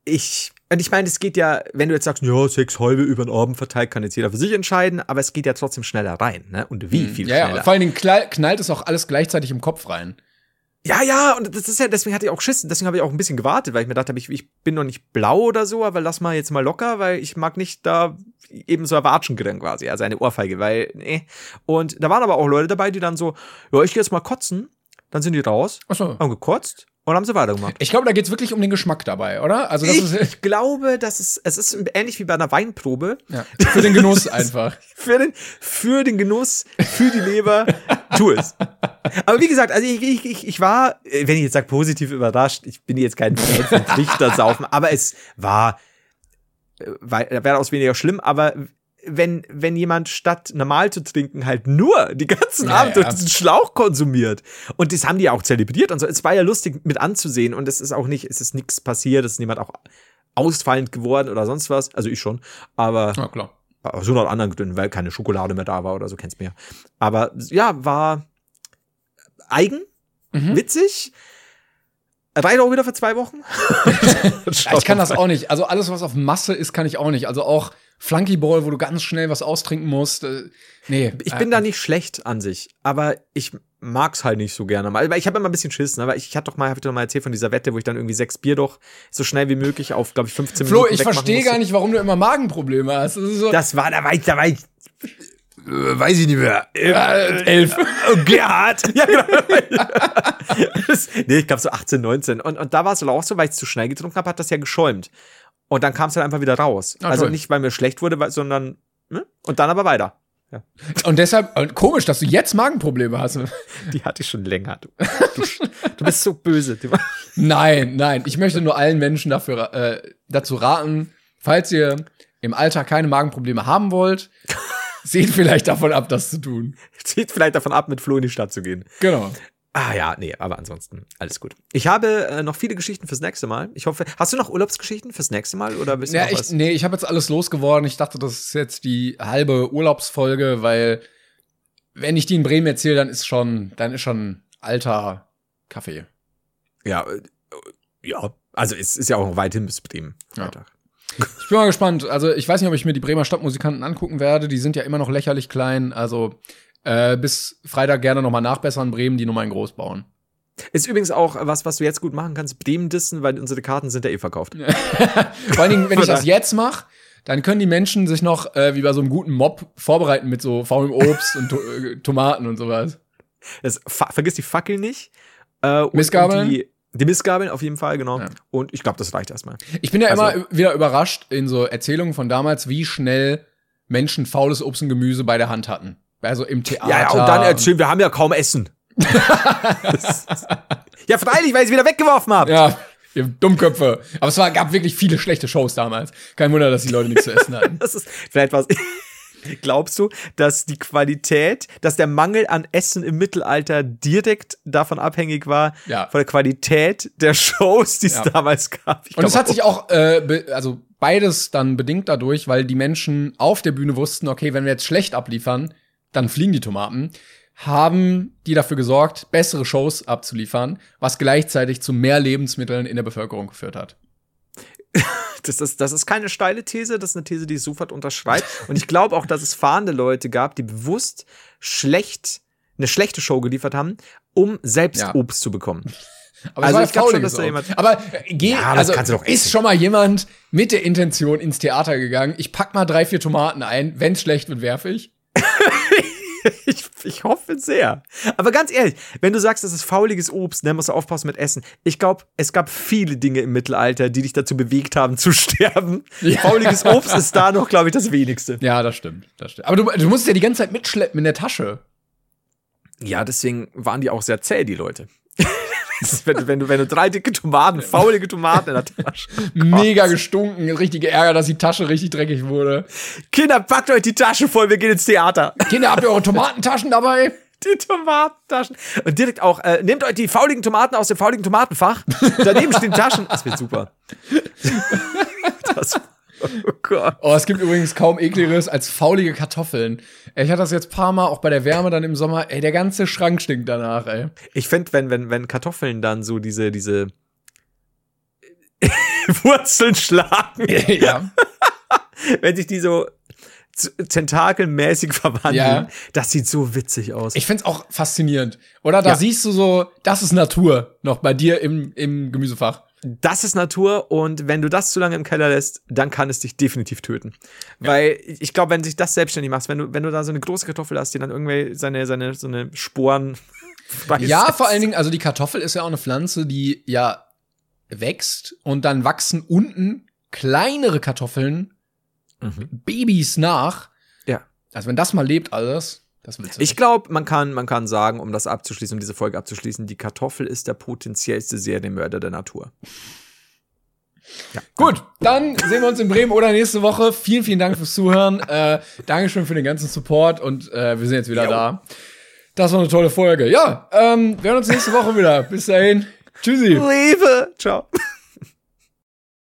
ich und ich meine, es geht ja, wenn du jetzt sagst, ja, sechs halbe über den Abend verteilt, kann jetzt jeder für sich entscheiden, aber es geht ja trotzdem schneller rein, ne? Und wie hm, viel
ja,
schneller.
Ja, vor allen Dingen knallt es auch alles gleichzeitig im Kopf rein.
Ja, ja, und das ist ja, deswegen hatte ich auch Schiss, deswegen habe ich auch ein bisschen gewartet, weil ich mir dachte, ich, ich bin noch nicht blau oder so, aber lass mal jetzt mal locker, weil ich mag nicht da eben so erwatschen kriegen quasi, also eine Ohrfeige, weil, nee. Und da waren aber auch Leute dabei, die dann so, ja, ich gehe jetzt mal kotzen, dann sind die raus, Ach so. haben gekotzt und haben sie weitergemacht.
Ich glaube, da geht es wirklich um den Geschmack dabei, oder?
Also das ich ist glaube, dass es, es ist ähnlich wie bei einer Weinprobe.
Ja. Für den Genuss einfach.
für, den, für den Genuss, für die Leber, tu es. Aber wie gesagt, also ich, ich, ich, ich war, wenn ich jetzt sage, positiv überrascht, ich bin jetzt kein Trichtersaufen, aber es war, äh, wäre aus weniger schlimm, aber wenn, wenn jemand statt normal zu trinken halt nur die ganzen ja, Abend durch diesen Schlauch konsumiert. Und das haben die ja auch zelebriert und so. Es war ja lustig mit anzusehen und es ist auch nicht, es ist nichts passiert, es ist niemand auch ausfallend geworden oder sonst was. Also ich schon. Aber.
Ja, klar.
So noch anderen Gründen, weil keine Schokolade mehr da war oder so, kennst du mir. Aber ja, war eigen, mhm. witzig. Reicht auch wieder für zwei Wochen?
ich kann das auch nicht. Also alles, was auf Masse ist, kann ich auch nicht. Also auch Flunkyball, wo du ganz schnell was austrinken musst. Äh, nee.
Ich bin äh, da nicht schlecht an sich, aber ich mag's halt nicht so gerne mal. Ich habe immer ein bisschen Schiss, ne? Weil ich, ich hatte doch mal, hab ich doch mal erzählt von dieser Wette, wo ich dann irgendwie sechs Bier doch so schnell wie möglich auf, glaube ich, 15
Flo,
Minuten
ich verstehe gar nicht, warum du immer Magenprobleme hast.
Das, so das war, da war ich, da war ich äh, weiß ich nicht mehr.
Äh, elf.
Oh, Gerhard. ja, genau. nee, ich glaube so 18, 19. Und, und da war es auch so, weil ich zu schnell getrunken habe, hat das ja geschäumt. Und dann kam es halt einfach wieder raus. Ah, also toll. nicht, weil mir schlecht wurde, sondern, ne? Und dann aber weiter. Ja.
Und deshalb, komisch, dass du jetzt Magenprobleme hast.
Die hatte ich schon länger. Du, du, du bist so böse.
Nein, nein. Ich möchte nur allen Menschen dafür, äh, dazu raten, falls ihr im Alter keine Magenprobleme haben wollt, seht vielleicht davon ab, das zu tun.
Seht vielleicht davon ab, mit Flo in die Stadt zu gehen.
Genau.
Ah ja, nee, aber ansonsten alles gut. Ich habe äh, noch viele Geschichten fürs nächste Mal. Ich hoffe, hast du noch Urlaubsgeschichten fürs nächste Mal oder bist du
ja,
noch
ich, was? Nee, ich habe jetzt alles losgeworden. Ich dachte, das ist jetzt die halbe Urlaubsfolge, weil wenn ich die in Bremen erzähle, dann ist schon, dann ist schon alter Kaffee.
Ja, äh, ja, also es ist ja auch noch weit hin bis Bremen.
Ja. Ich bin mal gespannt. Also ich weiß nicht, ob ich mir die Bremer Stadtmusikanten angucken werde. Die sind ja immer noch lächerlich klein. Also äh, bis Freitag gerne nochmal nachbessern, Bremen die Nummer in groß bauen.
Ist übrigens auch was, was du jetzt gut machen kannst, Bremen dissen, weil unsere Karten sind ja eh verkauft.
Vor allen Dingen, wenn ich das jetzt mache, dann können die Menschen sich noch äh, wie bei so einem guten Mob vorbereiten mit so faulem Obst und to äh, Tomaten und sowas.
Das, vergiss die Fackel nicht. Äh,
Missgabeln?
Die, Die Mistgabeln auf jeden Fall, genau. Ja. Und ich glaube, das reicht erstmal.
Ich bin ja also, immer wieder überrascht in so Erzählungen von damals, wie schnell Menschen faules Obst und Gemüse bei der Hand hatten. Also im Theater.
Ja, und dann erzählen, wir haben ja kaum Essen. ja, freilich, weil ich es wieder weggeworfen habe.
Ja, ihr Dummköpfe. Aber es war, gab wirklich viele schlechte Shows damals. Kein Wunder, dass die Leute nichts zu essen hatten.
das ist vielleicht was. Glaubst du, dass die Qualität, dass der Mangel an Essen im Mittelalter direkt davon abhängig war, ja. von der Qualität der Shows, die es ja. damals gab?
Ich Und es hat sich auch, äh, also beides dann bedingt dadurch, weil die Menschen auf der Bühne wussten, okay, wenn wir jetzt schlecht abliefern, dann fliegen die Tomaten haben die dafür gesorgt, bessere Shows abzuliefern, was gleichzeitig zu mehr Lebensmitteln in der Bevölkerung geführt hat.
Das ist, das ist keine steile These, das ist eine These, die sofort unterschreibt. Und ich glaube auch, dass es fahrende Leute gab, die bewusst schlecht, eine schlechte Show geliefert haben, um selbst ja. Obst zu bekommen.
Aber also ich glaube schon, dass da jemand. Aber äh, geh, ja, also ist schon mal jemand mit der Intention ins Theater gegangen. Ich pack mal drei, vier Tomaten ein. Wenn's schlecht wird, werfe ich.
ich, ich hoffe sehr. Aber ganz ehrlich, wenn du sagst, das ist fauliges Obst, dann musst du aufpassen mit Essen. Ich glaube, es gab viele Dinge im Mittelalter, die dich dazu bewegt haben, zu sterben. Ja. Fauliges Obst ist da noch, glaube ich, das wenigste.
Ja, das stimmt, das stimmt. Aber du, du musst es ja die ganze Zeit mitschleppen in der Tasche.
Ja, deswegen waren die auch sehr zäh, die Leute. Wenn, du, wenn, du, wenn du drei dicke Tomaten, faulige Tomaten in der Tasche.
Mega gestunken, richtige Ärger, dass die Tasche richtig dreckig wurde.
Kinder, packt euch die Tasche voll, wir gehen ins Theater.
Kinder, habt ihr eure Tomatentaschen dabei?
Die Tomatentaschen. Und direkt auch, äh, nehmt euch die fauligen Tomaten aus dem fauligen Tomatenfach. Daneben stehen Taschen. Das wird super.
Das Oh Gott. Oh, es gibt übrigens kaum ekligeres als faulige Kartoffeln. Ich hatte das jetzt paar Mal, auch bei der Wärme dann im Sommer. Ey, der ganze Schrank stinkt danach, ey.
Ich finde, wenn, wenn, wenn Kartoffeln dann so diese, diese Wurzeln schlagen. ja. wenn sich die so tentakelmäßig verwandeln. Ja. Das sieht so witzig aus.
Ich find's auch faszinierend. Oder da ja. siehst du so, das ist Natur noch bei dir im, im Gemüsefach
das ist Natur und wenn du das zu lange im Keller lässt, dann kann es dich definitiv töten. Ja. Weil ich glaube, wenn sich das selbstständig machst, wenn du, wenn du da so eine große Kartoffel hast, die dann irgendwie seine, seine, so eine Sporen
Ja, vor allen Dingen, also die Kartoffel ist ja auch eine Pflanze, die ja wächst und dann wachsen unten kleinere Kartoffeln, mhm. Babys nach.
Ja.
Also wenn das mal lebt alles, das willst
du ich glaube, man kann, man kann sagen, um das abzuschließen, um diese Folge abzuschließen, die Kartoffel ist der potenziellste Serienmörder der Natur.
Ja. Gut, dann sehen wir uns in Bremen oder nächste Woche. Vielen, vielen Dank fürs Zuhören. Äh, Dankeschön für den ganzen Support und äh, wir sind jetzt wieder jo. da. Das war eine tolle Folge. Ja, ähm, wir hören uns nächste Woche wieder. Bis dahin. Tschüssi.
Liebe. Ciao.